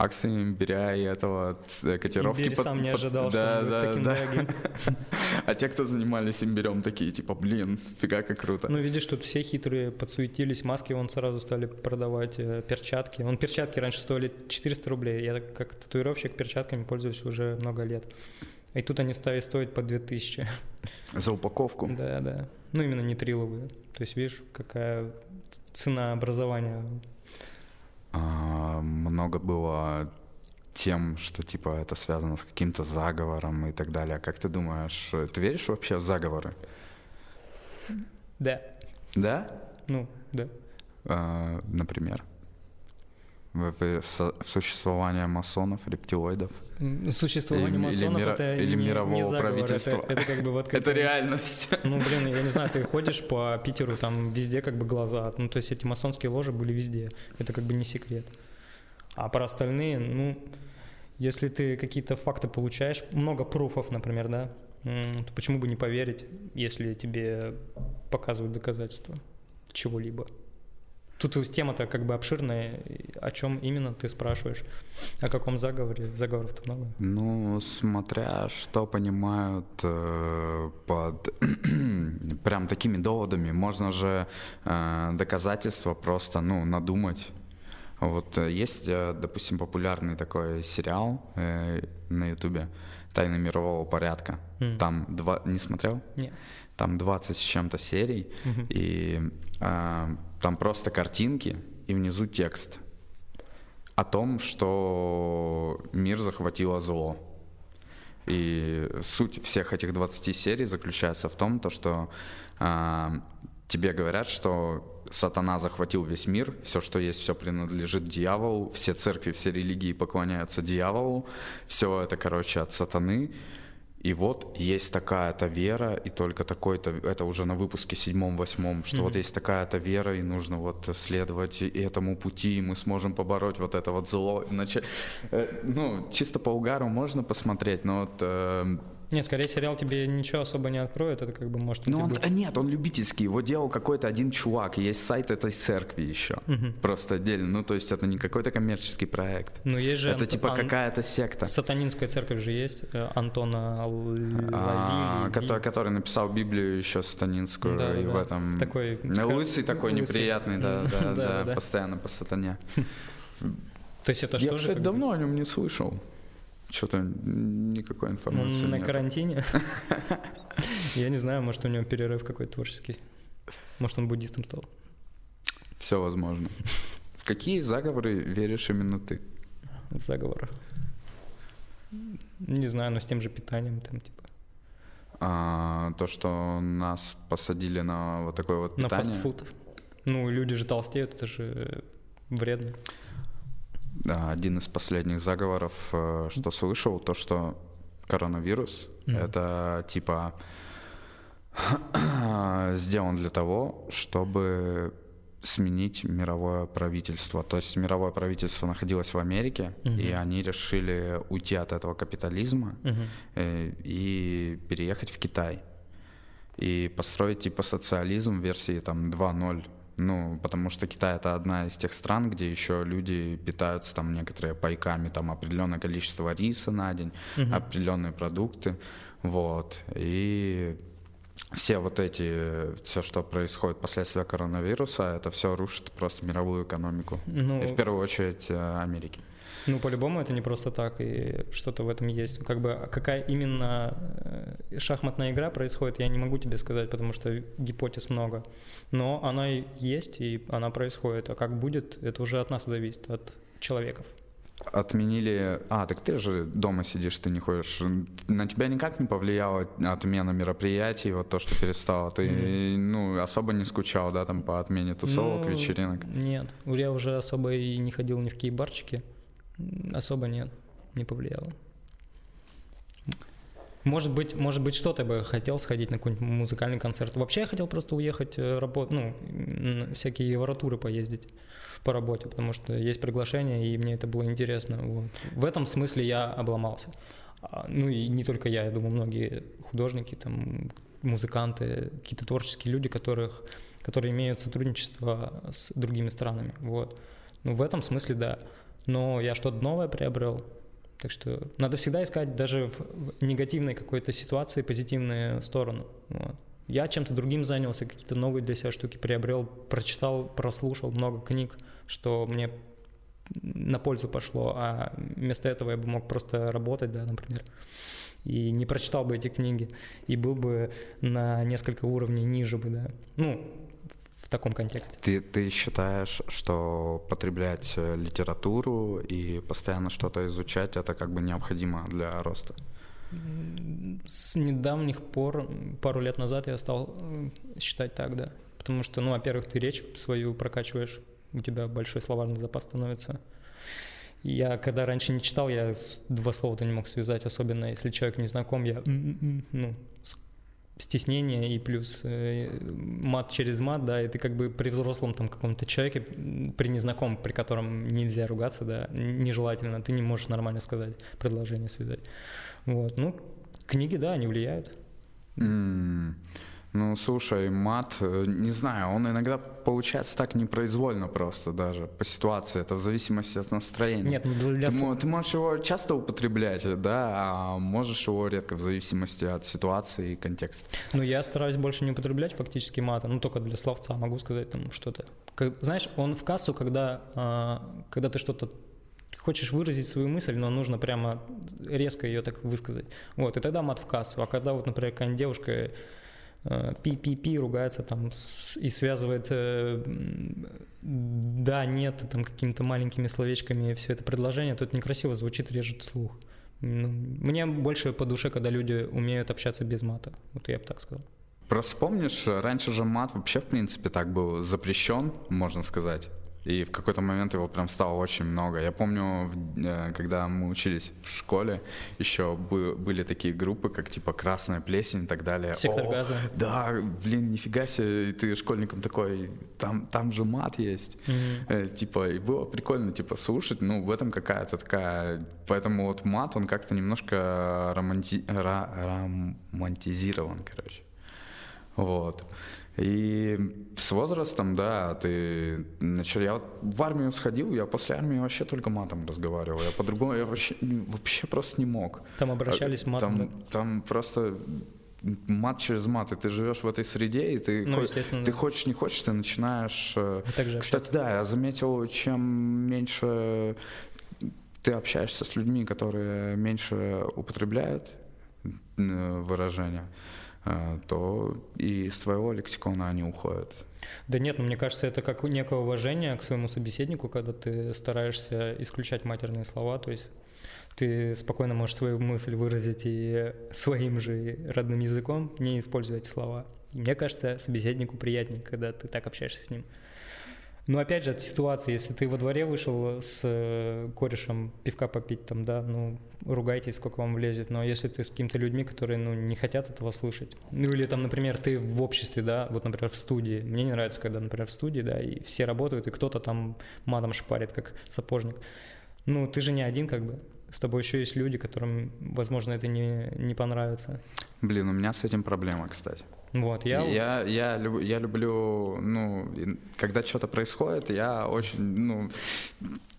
акции имбиря и этого котировки. Имбирь под, сам не ожидал, под, что да, он да, таким да. дорогим. А те, кто занимались имбирем, такие типа, блин, фига как круто. Ну видишь, тут все хитрые подсуетились, маски вон сразу стали продавать, э, перчатки. Он перчатки раньше стоили 400 рублей, я как татуировщик перчатками пользуюсь уже много лет. И тут они стали стоить по 2000. За упаковку? Да, да. Ну именно нитриловые. То есть видишь, какая цена образования а, много было тем, что типа это связано с каким-то заговором и так далее. Как ты думаешь, ты веришь вообще в заговоры? Да. Да? Ну, да. А, например? В, в существование масонов, рептилоидов. Существование или, масонов или, это или не, мирового не заговор, правительства. Это, это как бы вот как это реальность. Ну блин, я не знаю, ты ходишь по Питеру, там везде как бы глаза, ну то есть эти масонские ложи были везде, это как бы не секрет. А про остальные, ну, если ты какие-то факты получаешь, много пруфов, например, да, то почему бы не поверить, если тебе показывают доказательства чего-либо? Тут тема-то как бы обширная. О чем именно ты спрашиваешь? О каком заговоре? Заговоров-то много. Ну, смотря что понимают э, под прям такими доводами, можно же э, доказательства просто, ну, надумать. Вот э, есть, э, допустим, популярный такой сериал э, на Ютубе «Тайны мирового порядка». Mm. Там два... Не смотрел? Нет. Там 20 с чем-то серий, mm-hmm. и э, там просто картинки и внизу текст о том, что мир захватило зло. И суть всех этих 20 серий заключается в том, то, что э, тебе говорят, что сатана захватил весь мир, все, что есть, все принадлежит дьяволу, все церкви, все религии поклоняются дьяволу, все это, короче, от сатаны. И вот есть такая-то вера, и только такой-то, это уже на выпуске седьмом-восьмом, что mm-hmm. вот есть такая-то вера, и нужно вот следовать этому пути, и мы сможем побороть вот это вот зло. Иначе, э, ну, чисто по угару можно посмотреть, но вот... Э, нет, скорее сериал тебе ничего особо не откроет, это как бы может... Ну, он, будет... нет, он любительский, его делал какой-то один чувак, есть сайт этой церкви еще, угу. просто отдельно, ну, то есть это не какой-то коммерческий проект. Ну, есть же... Это типа Ан... какая-то секта. Сатанинская церковь же есть, э, Антона Лавили. А, который, который написал Библию еще сатанинскую, да, и да, в этом... Такой... Лысый такой лысый. неприятный, да, да, да, да, постоянно по сатане. То есть это что Я, кстати, давно о нем не слышал. Что-то никакой информации На нет. карантине? Я не знаю, может, у него перерыв какой-то творческий. Может, он буддистом стал. Все возможно. В какие заговоры веришь именно ты? В заговоры. Не знаю, но с тем же питанием там типа. А, то, что нас посадили на вот такое вот питание. На фастфуд. Ну, люди же толстеют, это же вредно один из последних заговоров, э, что слышал, то, что коронавирус mm. это типа сделан для того, чтобы сменить мировое правительство. То есть мировое правительство находилось в Америке, uh и они решили уйти от этого капитализма uh и переехать в Китай. И построить типа социализм в версии там 2.0 Ну, потому что Китай это одна из тех стран, где еще люди питаются там некоторые пайками, там определенное количество риса на день, угу. определенные продукты, вот. И все вот эти, все, что происходит последствия коронавируса, это все рушит просто мировую экономику. Ну, и в первую очередь э, Америки. Ну, по-любому это не просто так, и что-то в этом есть. Как бы, какая именно э, шахматная игра происходит, я не могу тебе сказать, потому что гипотез много. Но она есть, и она происходит. А как будет, это уже от нас зависит, от человеков отменили... А, так ты же дома сидишь, ты не ходишь. На тебя никак не повлияла отмена мероприятий, вот то, что перестало? Ты, mm-hmm. ну, особо не скучал, да, там по отмене тусовок, ну, вечеринок? Нет, я уже особо и не ходил ни в какие барчики. Особо нет, не повлияло. Может быть, может быть, что-то бы хотел сходить на какой-нибудь музыкальный концерт. Вообще я хотел просто уехать э, работать, ну, всякие евротуры поездить по работе, потому что есть приглашение, и мне это было интересно. Вот. В этом смысле я обломался. А, ну и не только я, я думаю, многие художники, там, музыканты, какие-то творческие люди, которых, которые имеют сотрудничество с другими странами. Вот. Ну, в этом смысле, да. Но я что-то новое приобрел, так что надо всегда искать даже в негативной какой-то ситуации позитивную сторону. Вот. Я чем-то другим занялся, какие-то новые для себя штуки приобрел, прочитал, прослушал много книг, что мне на пользу пошло, а вместо этого я бы мог просто работать, да, например, и не прочитал бы эти книги, и был бы на несколько уровней ниже бы, да. Ну, таком контексте. Ты, ты считаешь, что потреблять э, литературу и постоянно что-то изучать, это как бы необходимо для роста? С недавних пор, пару лет назад я стал э, считать так, да. Потому что, ну, во-первых, ты речь свою прокачиваешь, у тебя большой словарный запас становится. Я когда раньше не читал, я два слова-то не мог связать, особенно если человек не знаком, я ну, стеснение и плюс э, мат через мат, да, и ты как бы при взрослом там каком-то человеке, при незнакомом, при котором нельзя ругаться, да, нежелательно, ты не можешь нормально сказать, предложение связать. Вот, ну, книги, да, они влияют. Mm. Ну, слушай, мат, э, не знаю, он иногда получается так непроизвольно просто даже по ситуации, это в зависимости от настроения. Нет, ну для... ты, ты можешь его часто употреблять, да, а можешь его редко в зависимости от ситуации и контекста. Ну, я стараюсь больше не употреблять фактически мата, ну, только для словца могу сказать там что-то. Знаешь, он в кассу, когда, а, когда ты что-то хочешь выразить свою мысль, но нужно прямо резко ее так высказать. Вот, и тогда мат в кассу. А когда вот, например, какая-нибудь девушка пи-пи-пи ругается там с, и связывает э, да, нет, там какими-то маленькими словечками все это предложение, то это некрасиво звучит, режет слух. Ну, мне больше по душе, когда люди умеют общаться без мата. Вот я бы так сказал. Просто помнишь, раньше же мат вообще, в принципе, так был запрещен, можно сказать. И в какой-то момент его прям стало очень много. Я помню, э, когда мы учились в школе, еще были такие группы, как типа «Красная плесень» и так далее. Сектор О, газа. Да, блин, нифига себе, ты школьником такой, там, там же мат есть. Mm-hmm. Типа, и было прикольно, типа, слушать, ну, в этом какая-то такая... Поэтому вот мат, он как-то немножко романти... романтизирован, короче. Вот. И с возрастом, да, ты начал. Я вот в армию сходил, я после армии вообще только матом разговаривал. Я по-другому, я вообще, вообще просто не мог. Там обращались а, матом? Там, да? там просто мат через мат, и ты живешь в этой среде, и ты, ну, хочешь, ты да. хочешь, не хочешь, ты начинаешь... И также Кстати, общаться. да, я заметил, чем меньше ты общаешься с людьми, которые меньше употребляют э, выражения, то и из твоего лексикона они уходят. Да нет, ну мне кажется, это как некое уважение к своему собеседнику, когда ты стараешься исключать матерные слова, то есть ты спокойно можешь свою мысль выразить и своим же родным языком, не используя эти слова. И мне кажется, собеседнику приятнее, когда ты так общаешься с ним. Но опять же, от ситуации, если ты во дворе вышел с э, корешем пивка попить, там, да, ну, ругайтесь, сколько вам влезет, но если ты с какими-то людьми, которые, ну, не хотят этого слушать, ну, или там, например, ты в обществе, да, вот, например, в студии, мне не нравится, когда, например, в студии, да, и все работают, и кто-то там матом шпарит, как сапожник, ну, ты же не один, как бы, с тобой еще есть люди, которым, возможно, это не, не понравится. Блин, у меня с этим проблема, кстати. Вот, я... Я, я, люб, я люблю, ну, когда что-то происходит, я очень, ну,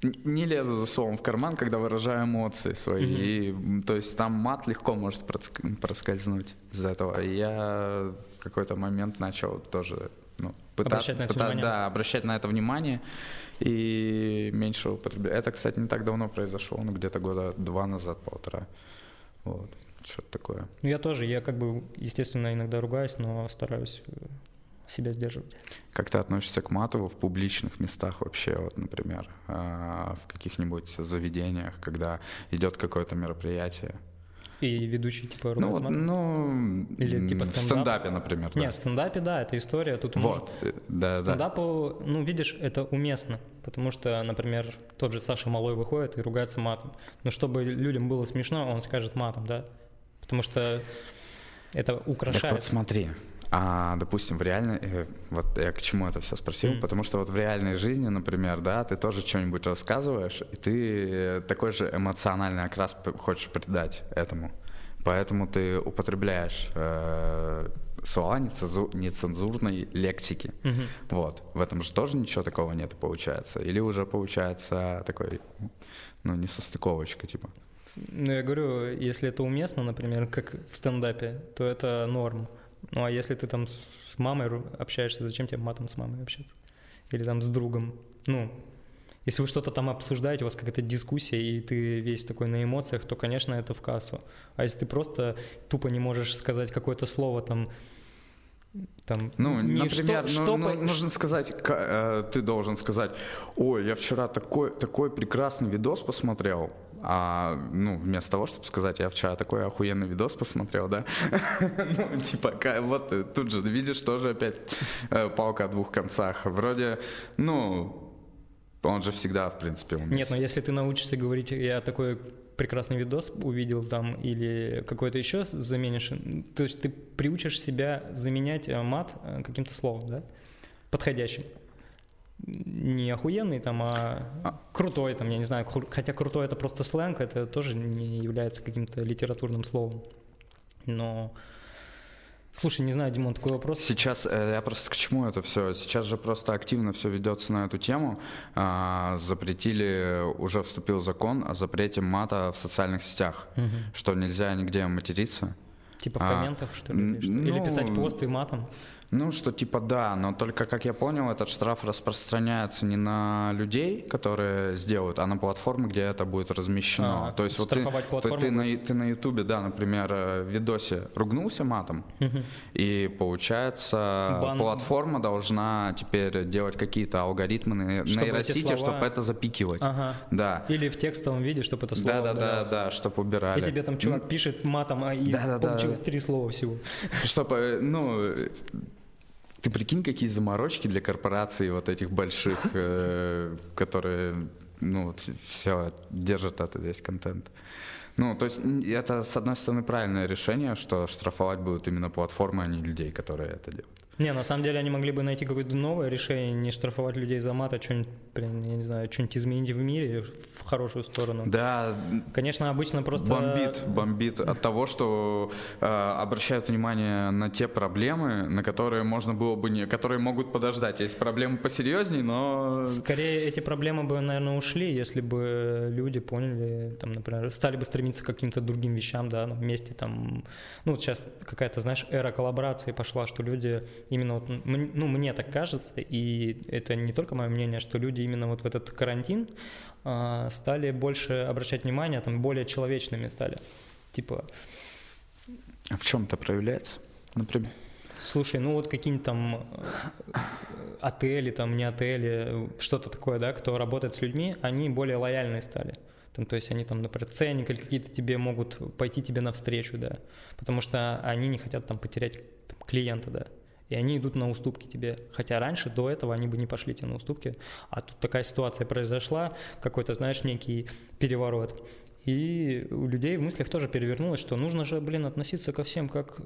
не лезу за словом в карман, когда выражаю эмоции свои. Mm-hmm. И, то есть там мат легко может проскользнуть из этого. И я в какой-то момент начал тоже ну, пытаться, обращать на это пытаться, внимание. Да, обращать на это внимание и меньше употреблять. Это, кстати, не так давно произошло, ну, где-то года два назад, полтора. Вот. Что-то такое. Ну, я тоже, я как бы, естественно, иногда ругаюсь, но стараюсь э, себя сдерживать. Как ты относишься к мату в публичных местах вообще, вот, например, а, в каких-нибудь заведениях, когда идет какое-то мероприятие? И ведущий типа ну, вот, ну, Или типа стендап? в стендапе, например. Нет, да. в стендапе, да, это история. Тут вот, может... да, стендапу, да. ну, видишь, это уместно, потому что, например, тот же Саша Малой выходит и ругается матом. Но чтобы людям было смешно, он скажет матом, да? Потому что это украшает. Так вот смотри, а, допустим, в реальной, э, вот я к чему это все спросил, mm. потому что вот в реальной жизни, например, да, ты тоже что-нибудь рассказываешь, и ты такой же эмоциональный окрас хочешь придать этому. Поэтому ты употребляешь э, слова нецензур, нецензурной лексики. Mm-hmm. Вот. В этом же тоже ничего такого нет, получается. Или уже получается такой, ну, несостыковочка, типа. Ну, я говорю, если это уместно, например, как в стендапе, то это норм. Ну, а если ты там с мамой общаешься, зачем тебе матом с мамой общаться? Или там с другом? Ну, если вы что-то там обсуждаете, у вас какая-то дискуссия, и ты весь такой на эмоциях, то, конечно, это в кассу. А если ты просто тупо не можешь сказать какое-то слово там, там, ну, не например, что, ну, что ну, нужно сказать, э, ты должен сказать, ой, я вчера такой, такой прекрасный видос посмотрел, а, ну, вместо того, чтобы сказать, я вчера такой охуенный видос посмотрел, да, ну, типа, вот тут же видишь тоже опять э, палка о двух концах. Вроде, ну, он же всегда, в принципе, умеет. Нет, но если ты научишься говорить, я такой прекрасный видос увидел там или какой-то еще заменишь, то есть ты приучишь себя заменять э, мат э, каким-то словом, да, подходящим не охуенный там, а, а крутой там, я не знаю, хотя крутой это просто сленг, это тоже не является каким-то литературным словом. Но Слушай, не знаю, Димон, такой вопрос. Сейчас, э, я просто к чему это все? Сейчас же просто активно все ведется на эту тему. А, запретили, уже вступил закон о запрете мата в социальных сетях, угу. что нельзя нигде материться. Типа в а, комментах, что ли? Или, что? Ну, или писать посты матом? Ну, что типа да, но только, как я понял, этот штраф распространяется не на людей, которые сделают, а на платформы, где это будет размещено. А, То есть вот ты, ты, ты, на, ты на Ютубе, да, например, э, в видосе ругнулся матом, и получается Бан... платформа должна теперь делать какие-то алгоритмы на чтобы нейросети, слова... чтобы это запикивать. Ага. Да. Или в текстовом виде, чтобы это слово Да, да, да, да, чтобы убирали. И тебе там чувак пишет матом, а и да, да, получилось да. три слова всего. Чтобы, э, ну, ты прикинь, какие заморочки для корпораций вот этих больших, э, которые, ну, все держат этот весь контент. Ну, то есть это, с одной стороны, правильное решение, что штрафовать будут именно платформы, а не людей, которые это делают. Не, на самом деле они могли бы найти какое-то новое решение, не штрафовать людей за мат, а что-нибудь, я не знаю, что-нибудь изменить в мире в хорошую сторону. Да. Конечно, обычно просто... Бомбит, бомбит от того, что э, обращают внимание на те проблемы, на которые можно было бы не... которые могут подождать. Есть проблемы посерьезнее, но... Скорее, эти проблемы бы, наверное, ушли, если бы люди поняли, там, например, стали бы стремиться к каким-то другим вещам, да, вместе там... Ну, вот сейчас какая-то, знаешь, эра коллаборации пошла, что люди именно вот, ну, мне так кажется, и это не только мое мнение, что люди именно вот в этот карантин стали больше обращать внимание, там более человечными стали. Типа... А в чем это проявляется, например? Слушай, ну вот какие-нибудь там э, отели, там не отели, что-то такое, да, кто работает с людьми, они более лояльные стали. Там, то есть они там, например, ценник или какие-то тебе могут пойти тебе навстречу, да, потому что они не хотят там потерять там, клиента, да и они идут на уступки тебе. Хотя раньше, до этого, они бы не пошли тебе на уступки. А тут такая ситуация произошла, какой-то, знаешь, некий переворот. И у людей в мыслях тоже перевернулось, что нужно же, блин, относиться ко всем как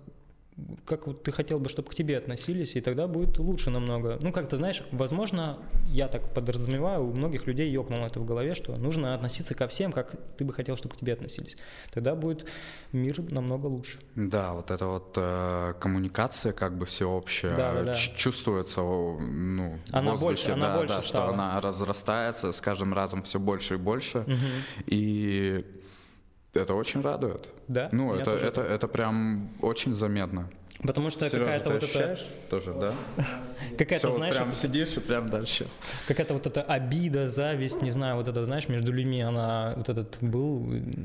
как вот ты хотел бы, чтобы к тебе относились, и тогда будет лучше намного. Ну, как ты знаешь, возможно, я так подразумеваю, у многих людей ёкнуло это в голове, что нужно относиться ко всем, как ты бы хотел, чтобы к тебе относились. Тогда будет мир намного лучше. Да, вот эта вот э, коммуникация как бы всеобщая Да, да, да. чувствуется, ну, в Она воздухе, больше- она да, больше да, что стала. она разрастается с каждым разом все больше и больше, и это очень радует. Да, Ну, меня это, тоже это, это прям очень заметно. Потому что какая-то вот эта, тоже, да? какая-то, знаешь, прям вот- сидишь и прям дальше. какая-то вот эта обида, зависть, не знаю, вот это, знаешь, между людьми, она вот этот был,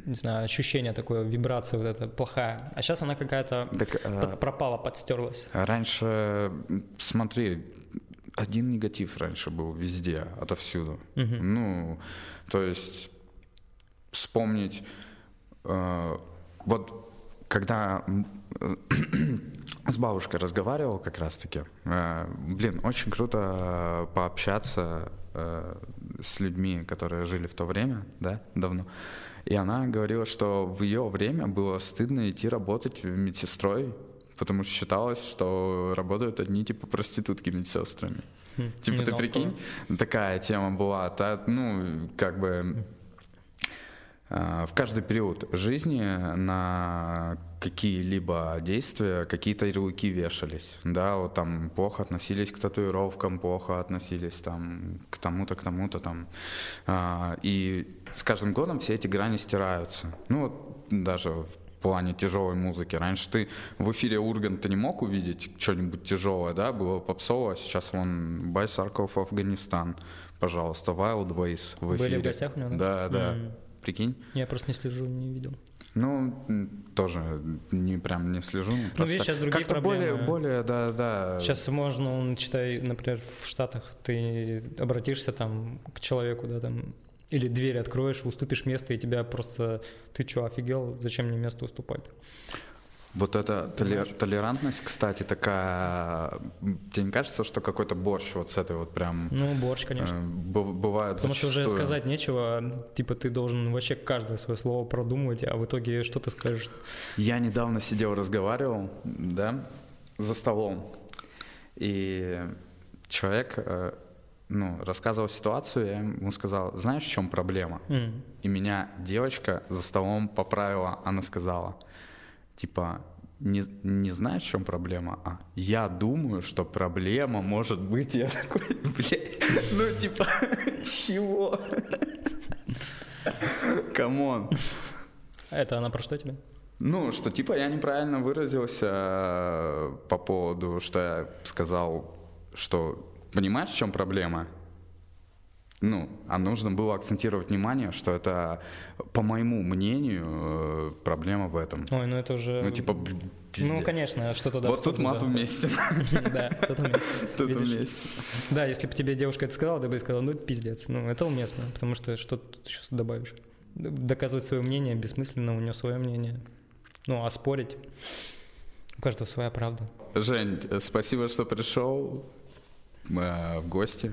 не знаю, ощущение такое, вибрация вот эта плохая. А сейчас она какая-то Так, э, под- пропала, подстерлась. Раньше, смотри, один негатив раньше был везде, отовсюду. Ну, то есть вспомнить, вот когда э, с бабушкой разговаривал как раз-таки, э, блин, очень круто э, пообщаться э, с людьми, которые жили в то время, да, давно. И она говорила, что в ее время было стыдно идти работать медсестрой, потому что считалось, что работают одни типа проститутки медсестрами. Хм, Типа, ты прикинь, такая тема была. Та, ну, как бы э, в каждый период жизни на какие-либо действия какие-то ярлыки вешались. Да, вот там плохо относились к татуировкам, плохо относились там к тому-то, к тому-то там. А, И с каждым годом все эти грани стираются. Ну, вот даже в плане тяжелой музыки. Раньше ты в эфире Урганта не мог увидеть что-нибудь тяжелое, да, было попсово, а сейчас вон Байсарков Афганистан, пожалуйста, Wild Ways в Были эфире. в гостях у него, Да, да? да. Прикинь? Я просто не слежу, не видел. Ну, тоже не прям не слежу. ну, просто видишь, сейчас другие Как-то более, проблемы. более, да, да. Сейчас можно, ну, читай, например, в Штатах ты обратишься там к человеку, да, там, или дверь откроешь, уступишь место, и тебя просто, ты что, офигел, зачем мне место уступать? Вот эта толе- толерантность, кстати, такая... Тебе не кажется, что какой-то борщ вот с этой вот прям... Ну, борщ, конечно. э, быв- бывает Потому что уже зачастую. сказать нечего, типа ты должен вообще каждое свое слово продумывать, а в итоге что ты скажешь? Я недавно сидел, разговаривал, да, за столом, и человек, э, ну, рассказывал ситуацию, я ему сказал, знаешь, в чем проблема? М. И меня девочка за столом поправила, она сказала, типа, не, не знаешь, в чем проблема, а я думаю, что проблема может быть, я такой, блядь, ну типа, чего? Come on. Это она про что тебе? Ну, что типа я неправильно выразился э, по поводу, что я сказал, что понимаешь, в чем проблема? Ну, а нужно было акцентировать внимание, что это, по моему мнению, э, проблема в этом. Ой, ну это уже... Ну, типа, блин, пиздец. Ну, конечно, что-то да. Вот тут мат да. уместен. Да, тут уместно. Тут уместен. Да, если бы тебе девушка это сказала, ты бы сказал, ну это пиздец. Ну, это уместно, потому что что тут еще добавишь? Доказывать свое мнение бессмысленно, у нее свое мнение. Ну, а спорить, у каждого своя правда. Жень, э, спасибо, что пришел э, в гости.